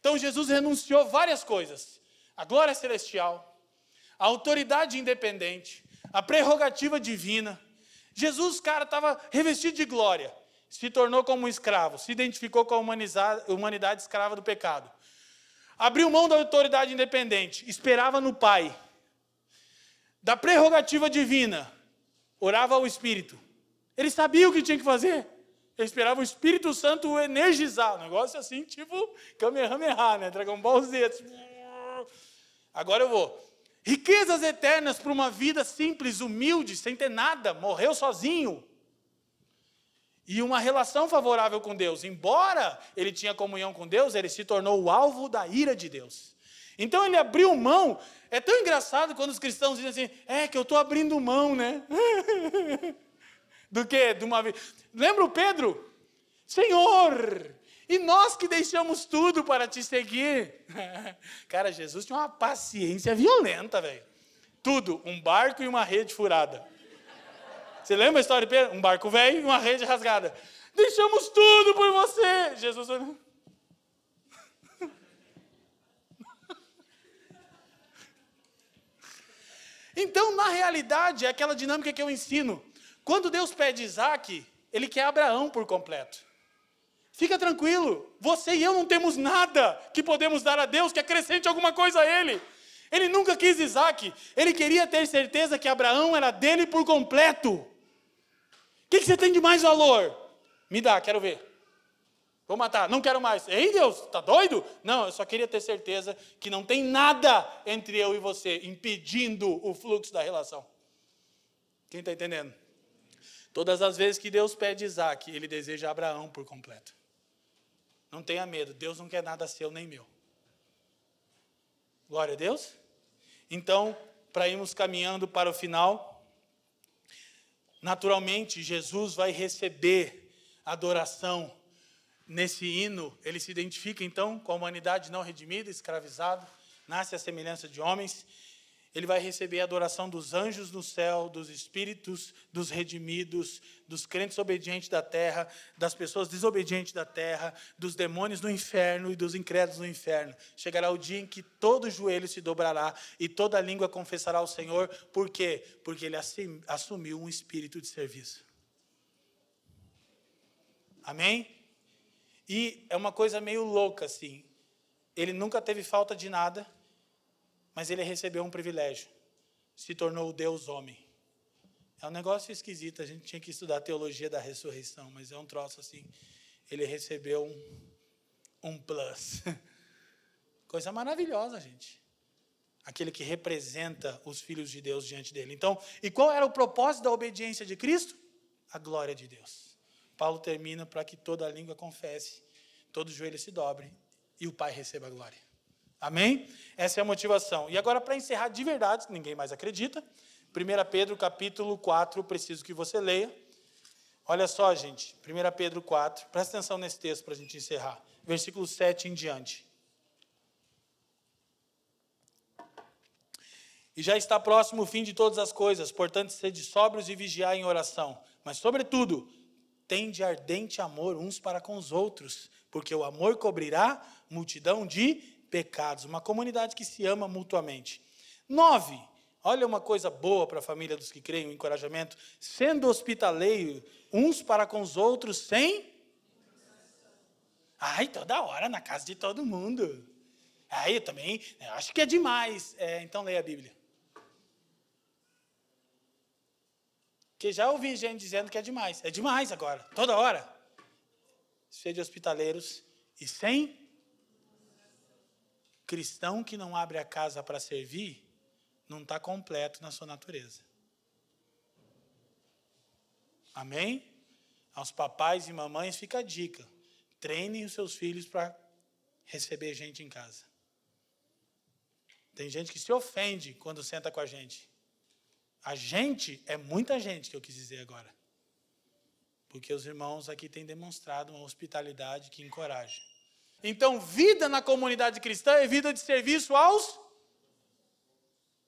Então Jesus renunciou várias coisas: a glória celestial, a autoridade independente, a prerrogativa divina. Jesus, cara, estava revestido de glória, se tornou como um escravo, se identificou com a humanidade escrava do pecado. Abriu mão da autoridade independente, esperava no Pai. Da prerrogativa divina, orava ao Espírito. Ele sabia o que tinha que fazer. Ele esperava o Espírito Santo energizar. Um negócio assim, tipo Kamehameha, né? Dragon Ball Z. Agora eu vou riquezas eternas para uma vida simples, humilde, sem ter nada, morreu sozinho. E uma relação favorável com Deus. Embora ele tinha comunhão com Deus, ele se tornou o alvo da ira de Deus. Então ele abriu mão. É tão engraçado quando os cristãos dizem assim: é que eu estou abrindo mão, né? Do que? De uma vez. Lembra o Pedro? Senhor, e nós que deixamos tudo para te seguir. Cara, Jesus tinha uma paciência violenta, velho. Tudo, um barco e uma rede furada. Você lembra a história de Pedro? Um barco velho e uma rede rasgada. Deixamos tudo por você. Jesus. Então, na realidade, é aquela dinâmica que eu ensino. Quando Deus pede Isaac, ele quer Abraão por completo. Fica tranquilo, você e eu não temos nada que podemos dar a Deus que acrescente alguma coisa a Ele. Ele nunca quis Isaac, ele queria ter certeza que Abraão era dele por completo. O que, que você tem de mais valor? Me dá, quero ver. Vou matar, não quero mais. Ei, Deus, tá doido? Não, eu só queria ter certeza que não tem nada entre eu e você impedindo o fluxo da relação. Quem está entendendo? Todas as vezes que Deus pede Isaac, ele deseja Abraão por completo. Não tenha medo, Deus não quer nada seu nem meu. Glória a Deus. Então, para irmos caminhando para o final, naturalmente Jesus vai receber adoração nesse hino. Ele se identifica então com a humanidade não redimida, escravizado, nasce à semelhança de homens ele vai receber a adoração dos anjos no céu, dos espíritos dos redimidos, dos crentes obedientes da terra, das pessoas desobedientes da terra, dos demônios no inferno e dos incrédulos no inferno. Chegará o dia em que todo joelho se dobrará e toda língua confessará ao Senhor. Por quê? Porque ele assumiu um espírito de serviço. Amém? E é uma coisa meio louca assim. Ele nunca teve falta de nada mas ele recebeu um privilégio. Se tornou Deus homem. É um negócio esquisito, a gente tinha que estudar a teologia da ressurreição, mas é um troço assim. Ele recebeu um, um plus. Coisa maravilhosa, gente. Aquele que representa os filhos de Deus diante dele. Então, e qual era o propósito da obediência de Cristo? A glória de Deus. Paulo termina para que toda língua confesse, todo joelho se dobre e o Pai receba a glória. Amém? Essa é a motivação. E agora, para encerrar de verdade, ninguém mais acredita. 1 Pedro capítulo 4, preciso que você leia. Olha só, gente. 1 Pedro 4, presta atenção nesse texto para a gente encerrar. Versículo 7 em diante. E já está próximo o fim de todas as coisas, portanto, sede sóbrios e vigiar em oração. Mas, sobretudo, tende ardente amor uns para com os outros, porque o amor cobrirá multidão de pecados, uma comunidade que se ama mutuamente. Nove, olha uma coisa boa para a família dos que creem, um encorajamento, sendo hospitaleiro uns para com os outros sem. Ai, toda hora na casa de todo mundo. Aí eu também eu acho que é demais. É, então leia a Bíblia. Porque já ouvi gente dizendo que é demais. É demais agora, toda hora. Cheio de hospitaleiros e sem cristão que não abre a casa para servir, não está completo na sua natureza. Amém? Aos papais e mamães fica a dica: treinem os seus filhos para receber gente em casa. Tem gente que se ofende quando senta com a gente. A gente é muita gente que eu quis dizer agora. Porque os irmãos aqui têm demonstrado uma hospitalidade que encoraja. Então, vida na comunidade cristã é vida de serviço aos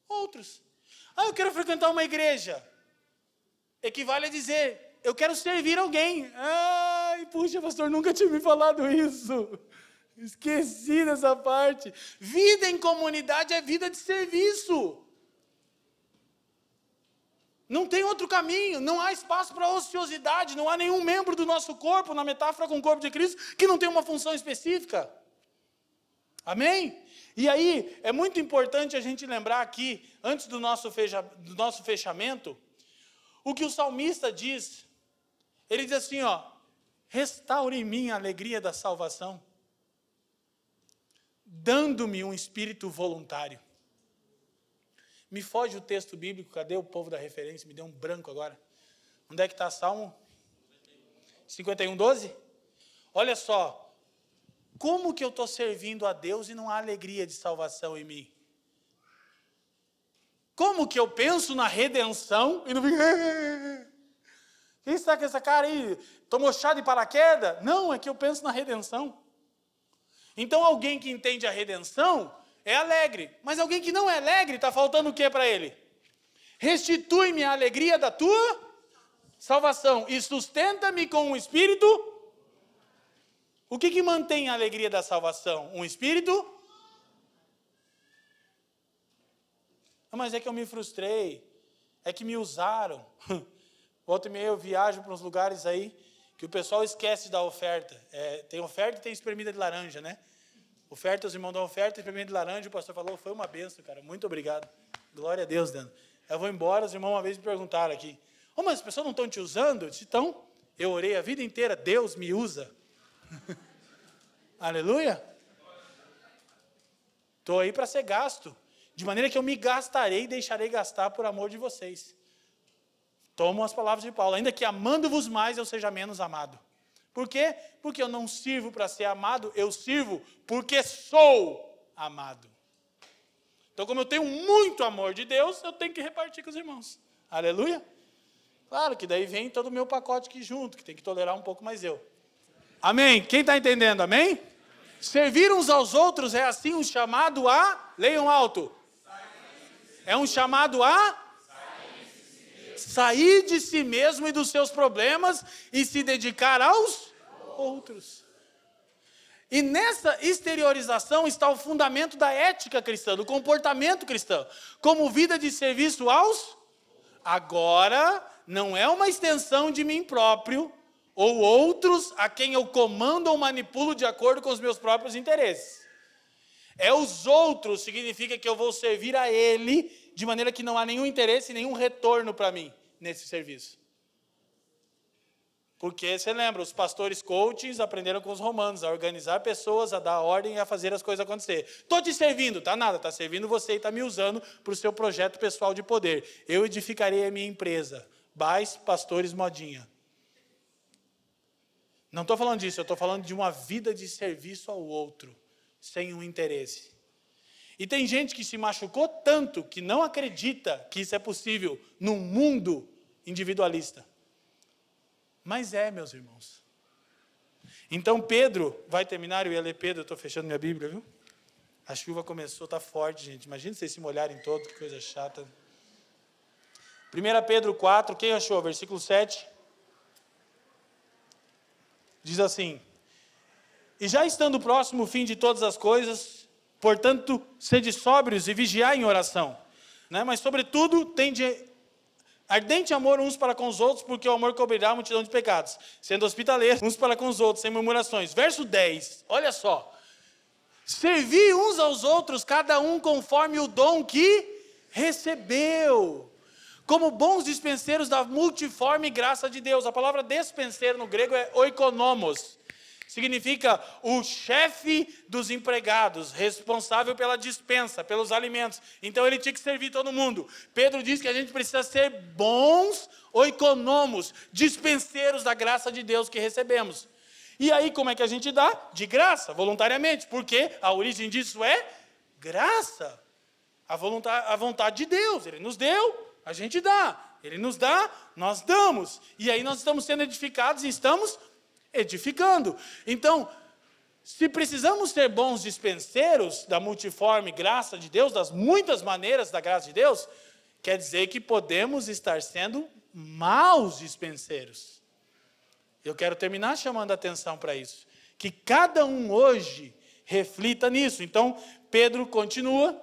outros. Ah, eu quero frequentar uma igreja. Equivale a dizer, eu quero servir alguém. Ai, puxa, pastor, nunca tinha me falado isso. Esqueci dessa parte. Vida em comunidade é vida de serviço. Não tem outro caminho, não há espaço para ociosidade, não há nenhum membro do nosso corpo, na metáfora com o corpo de Cristo, que não tem uma função específica. Amém? E aí, é muito importante a gente lembrar aqui, antes do nosso, fecha, do nosso fechamento, o que o salmista diz. Ele diz assim: ó, restaure em mim a alegria da salvação, dando-me um espírito voluntário. Me foge o texto bíblico, cadê o povo da referência? Me deu um branco agora. Onde é que está Salmo? 51, 12? Olha só, como que eu estou servindo a Deus e não há alegria de salvação em mim? Como que eu penso na redenção e não fico. Quem está com essa cara aí? Tomou chá de paraquedas? Não, é que eu penso na redenção. Então, alguém que entende a redenção é alegre. Mas alguém que não é alegre, está faltando o que para ele? Restitui-me a alegria da tua salvação e sustenta-me com um espírito. O que, que mantém a alegria da salvação? Um espírito? Ah, mas é que eu me frustrei, é que me usaram. Volta e meia eu viajo para uns lugares aí que o pessoal esquece da oferta. É, tem oferta e tem espremida de laranja, né? Oferta, os irmãos dão oferta, espremida de laranja, o pastor falou, foi uma benção, cara, muito obrigado. Glória a Deus, Dano. Eu vou embora, os irmãos uma vez me perguntaram aqui, oh, mas as pessoas não estão te usando? Eu disse, então, eu orei a vida inteira, Deus me usa. Aleluia. Estou aí para ser gasto, de maneira que eu me gastarei e deixarei gastar por amor de vocês. Tomam as palavras de Paulo, ainda que amando-vos mais, eu seja menos amado. Por quê? Porque eu não sirvo para ser amado, eu sirvo porque sou amado. Então, como eu tenho muito amor de Deus, eu tenho que repartir com os irmãos. Aleluia? Claro que daí vem todo o meu pacote aqui junto, que tem que tolerar um pouco mais eu. Amém? Quem está entendendo? Amém? Servir uns aos outros é assim um chamado a. Leiam alto. É um chamado a sair de si mesmo e dos seus problemas e se dedicar aos outros. E nessa exteriorização está o fundamento da ética cristã, do comportamento cristão, como vida de serviço aos. Agora, não é uma extensão de mim próprio ou outros a quem eu comando ou manipulo de acordo com os meus próprios interesses. É os outros, significa que eu vou servir a Ele de maneira que não há nenhum interesse, nenhum retorno para mim nesse serviço. Porque você lembra, os pastores coaches aprenderam com os romanos a organizar pessoas, a dar ordem e a fazer as coisas acontecer. Estou te servindo, tá nada, está servindo você e está me usando para o seu projeto pessoal de poder. Eu edificarei a minha empresa. Bais, pastores, modinha. Não estou falando disso, eu estou falando de uma vida de serviço ao outro, sem um interesse. E tem gente que se machucou tanto que não acredita que isso é possível num mundo individualista. Mas é, meus irmãos. Então Pedro vai terminar, eu ia ler Pedro, eu estou fechando minha Bíblia, viu? A chuva começou, está forte, gente. Imagina vocês se molharem todo, que coisa chata. 1 Pedro 4, quem achou? Versículo 7. Diz assim: E já estando próximo o fim de todas as coisas, Portanto, sede sóbrios e vigiai em oração. Né? Mas, sobretudo, tende ardente amor uns para com os outros, porque o amor cobrirá a multidão de pecados. Sendo hospitaleiros uns para com os outros, sem murmurações. Verso 10, olha só. Servi uns aos outros, cada um conforme o dom que recebeu. Como bons dispenseiros da multiforme graça de Deus. A palavra dispenseiro no grego é oikonomos significa o chefe dos empregados, responsável pela dispensa, pelos alimentos. Então ele tinha que servir todo mundo. Pedro diz que a gente precisa ser bons oikonomos, dispenseiros da graça de Deus que recebemos. E aí, como é que a gente dá? De graça, voluntariamente, porque a origem disso é graça. A vontade, a vontade de Deus, Ele nos deu, a gente dá. Ele nos dá, nós damos. E aí nós estamos sendo edificados e estamos edificando. Então, se precisamos ser bons dispenseiros da multiforme graça de Deus, das muitas maneiras da graça de Deus, quer dizer que podemos estar sendo maus dispenseiros. Eu quero terminar chamando a atenção para isso. Que cada um hoje reflita nisso. Então, Pedro continua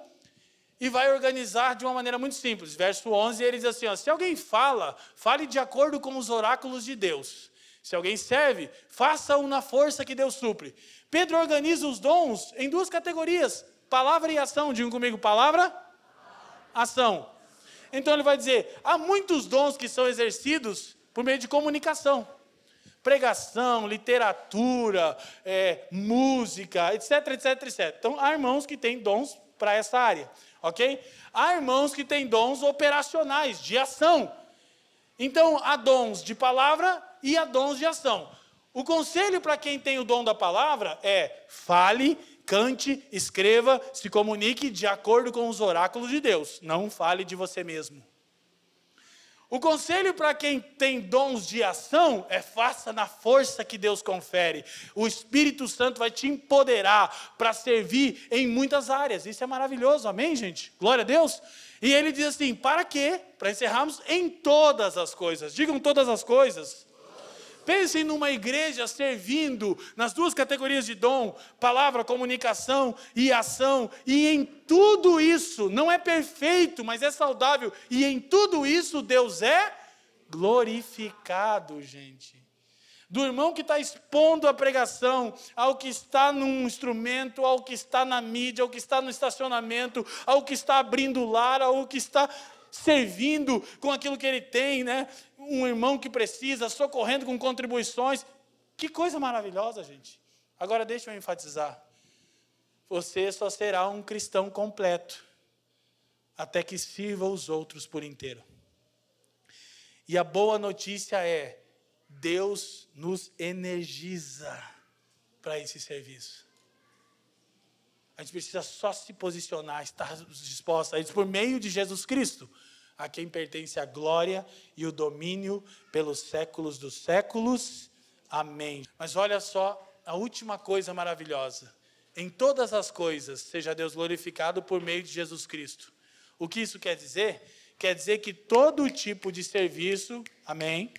e vai organizar de uma maneira muito simples. Verso 11, ele diz assim: ó, se alguém fala, fale de acordo com os oráculos de Deus. Se alguém serve, faça-o na força que Deus supre. Pedro organiza os dons em duas categorias: palavra e ação. Digam comigo, palavra, ação. Então ele vai dizer: há muitos dons que são exercidos por meio de comunicação. Pregação, literatura, é, música, etc, etc, etc. Então, há irmãos que têm dons para essa área, ok? Há irmãos que têm dons operacionais, de ação. Então, há dons de palavra e há dons de ação. O conselho para quem tem o dom da palavra é: fale, cante, escreva, se comunique de acordo com os oráculos de Deus. Não fale de você mesmo. O conselho para quem tem dons de ação é faça na força que Deus confere. O Espírito Santo vai te empoderar para servir em muitas áreas. Isso é maravilhoso, amém, gente? Glória a Deus. E ele diz assim: para quê? Para encerrarmos em todas as coisas. Digam todas as coisas. Pensem numa igreja servindo nas duas categorias de dom, palavra, comunicação e ação, e em tudo isso, não é perfeito, mas é saudável, e em tudo isso Deus é glorificado, gente. Do irmão que está expondo a pregação, ao que está num instrumento, ao que está na mídia, ao que está no estacionamento, ao que está abrindo o lar, ao que está servindo com aquilo que ele tem, né? Um irmão que precisa, socorrendo com contribuições. Que coisa maravilhosa, gente. Agora deixa eu enfatizar. Você só será um cristão completo até que sirva os outros por inteiro. E a boa notícia é: Deus nos energiza para esse serviço. A gente precisa só se posicionar, estar disposto a isso por meio de Jesus Cristo, a quem pertence a glória e o domínio pelos séculos dos séculos. Amém. Mas olha só a última coisa maravilhosa. Em todas as coisas, seja Deus glorificado por meio de Jesus Cristo. O que isso quer dizer? Quer dizer que todo tipo de serviço, amém?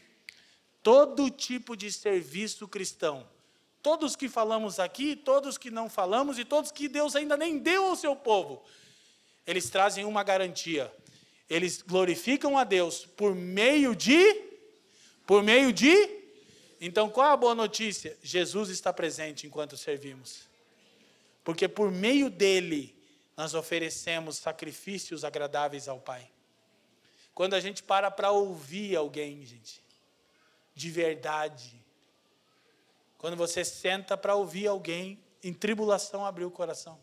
Todo tipo de serviço cristão Todos que falamos aqui, todos que não falamos e todos que Deus ainda nem deu ao seu povo, eles trazem uma garantia. Eles glorificam a Deus por meio de por meio de Então, qual a boa notícia? Jesus está presente enquanto servimos. Porque por meio dele nós oferecemos sacrifícios agradáveis ao Pai. Quando a gente para para ouvir alguém, gente, de verdade, quando você senta para ouvir alguém em tribulação abrir o coração.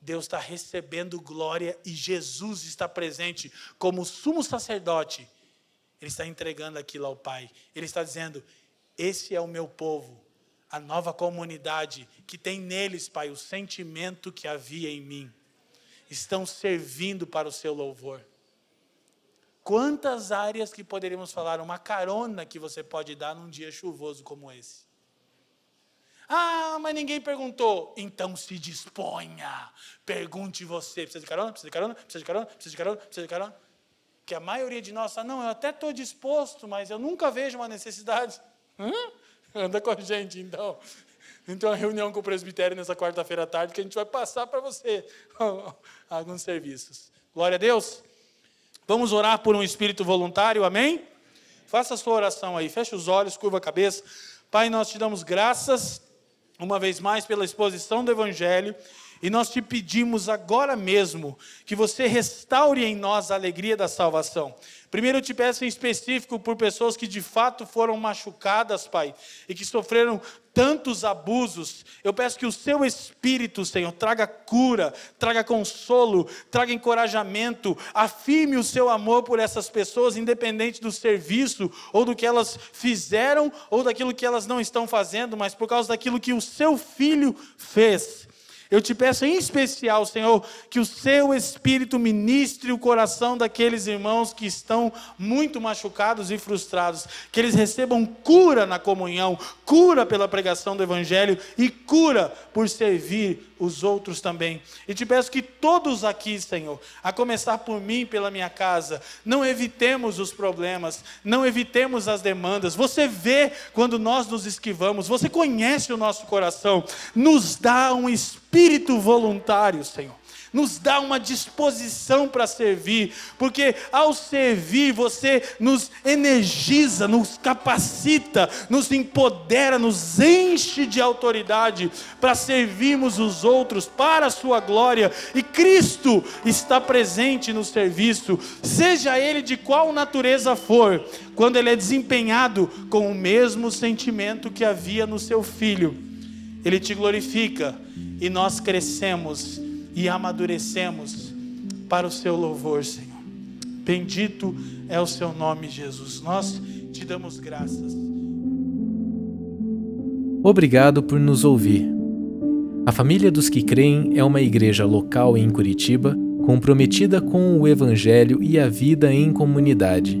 Deus está recebendo glória e Jesus está presente como sumo sacerdote. Ele está entregando aquilo ao Pai. Ele está dizendo: Esse é o meu povo, a nova comunidade que tem neles, Pai, o sentimento que havia em mim. Estão servindo para o seu louvor. Quantas áreas que poderíamos falar, uma carona que você pode dar num dia chuvoso como esse? Ah, mas ninguém perguntou. Então se disponha. Pergunte você. Precisa de carona? Precisa de carona? Precisa de carona? Precisa de carona? Precisa de carona? Que a maioria de nós fala, não, eu até estou disposto, mas eu nunca vejo uma necessidade. Hã? Anda com a gente, então. Então, a reunião com o presbitério nessa quarta-feira à tarde, que a gente vai passar para você alguns serviços. Glória a Deus. Vamos orar por um espírito voluntário, amém? Faça a sua oração aí, feche os olhos, curva a cabeça. Pai, nós te damos graças, uma vez mais, pela exposição do Evangelho. E nós te pedimos agora mesmo que você restaure em nós a alegria da salvação. Primeiro eu te peço em específico por pessoas que de fato foram machucadas, Pai, e que sofreram tantos abusos. Eu peço que o seu Espírito, Senhor, traga cura, traga consolo, traga encorajamento, afirme o seu amor por essas pessoas, independente do serviço ou do que elas fizeram ou daquilo que elas não estão fazendo, mas por causa daquilo que o seu filho fez. Eu te peço em especial, Senhor, que o seu Espírito ministre o coração daqueles irmãos que estão muito machucados e frustrados, que eles recebam cura na comunhão, cura pela pregação do Evangelho e cura por servir os outros também. E te peço que todos aqui, Senhor, a começar por mim pela minha casa, não evitemos os problemas, não evitemos as demandas. Você vê quando nós nos esquivamos, você conhece o nosso coração, nos dá um espírito voluntário, Senhor nos dá uma disposição para servir, porque ao servir você nos energiza, nos capacita, nos empodera, nos enche de autoridade para servirmos os outros para a sua glória, e Cristo está presente no serviço, seja ele de qual natureza for, quando ele é desempenhado com o mesmo sentimento que havia no seu filho, ele te glorifica e nós crescemos e amadurecemos para o seu louvor, Senhor. Bendito é o seu nome, Jesus. Nós te damos graças. Obrigado por nos ouvir. A Família dos que Creem é uma igreja local em Curitiba comprometida com o Evangelho e a vida em comunidade.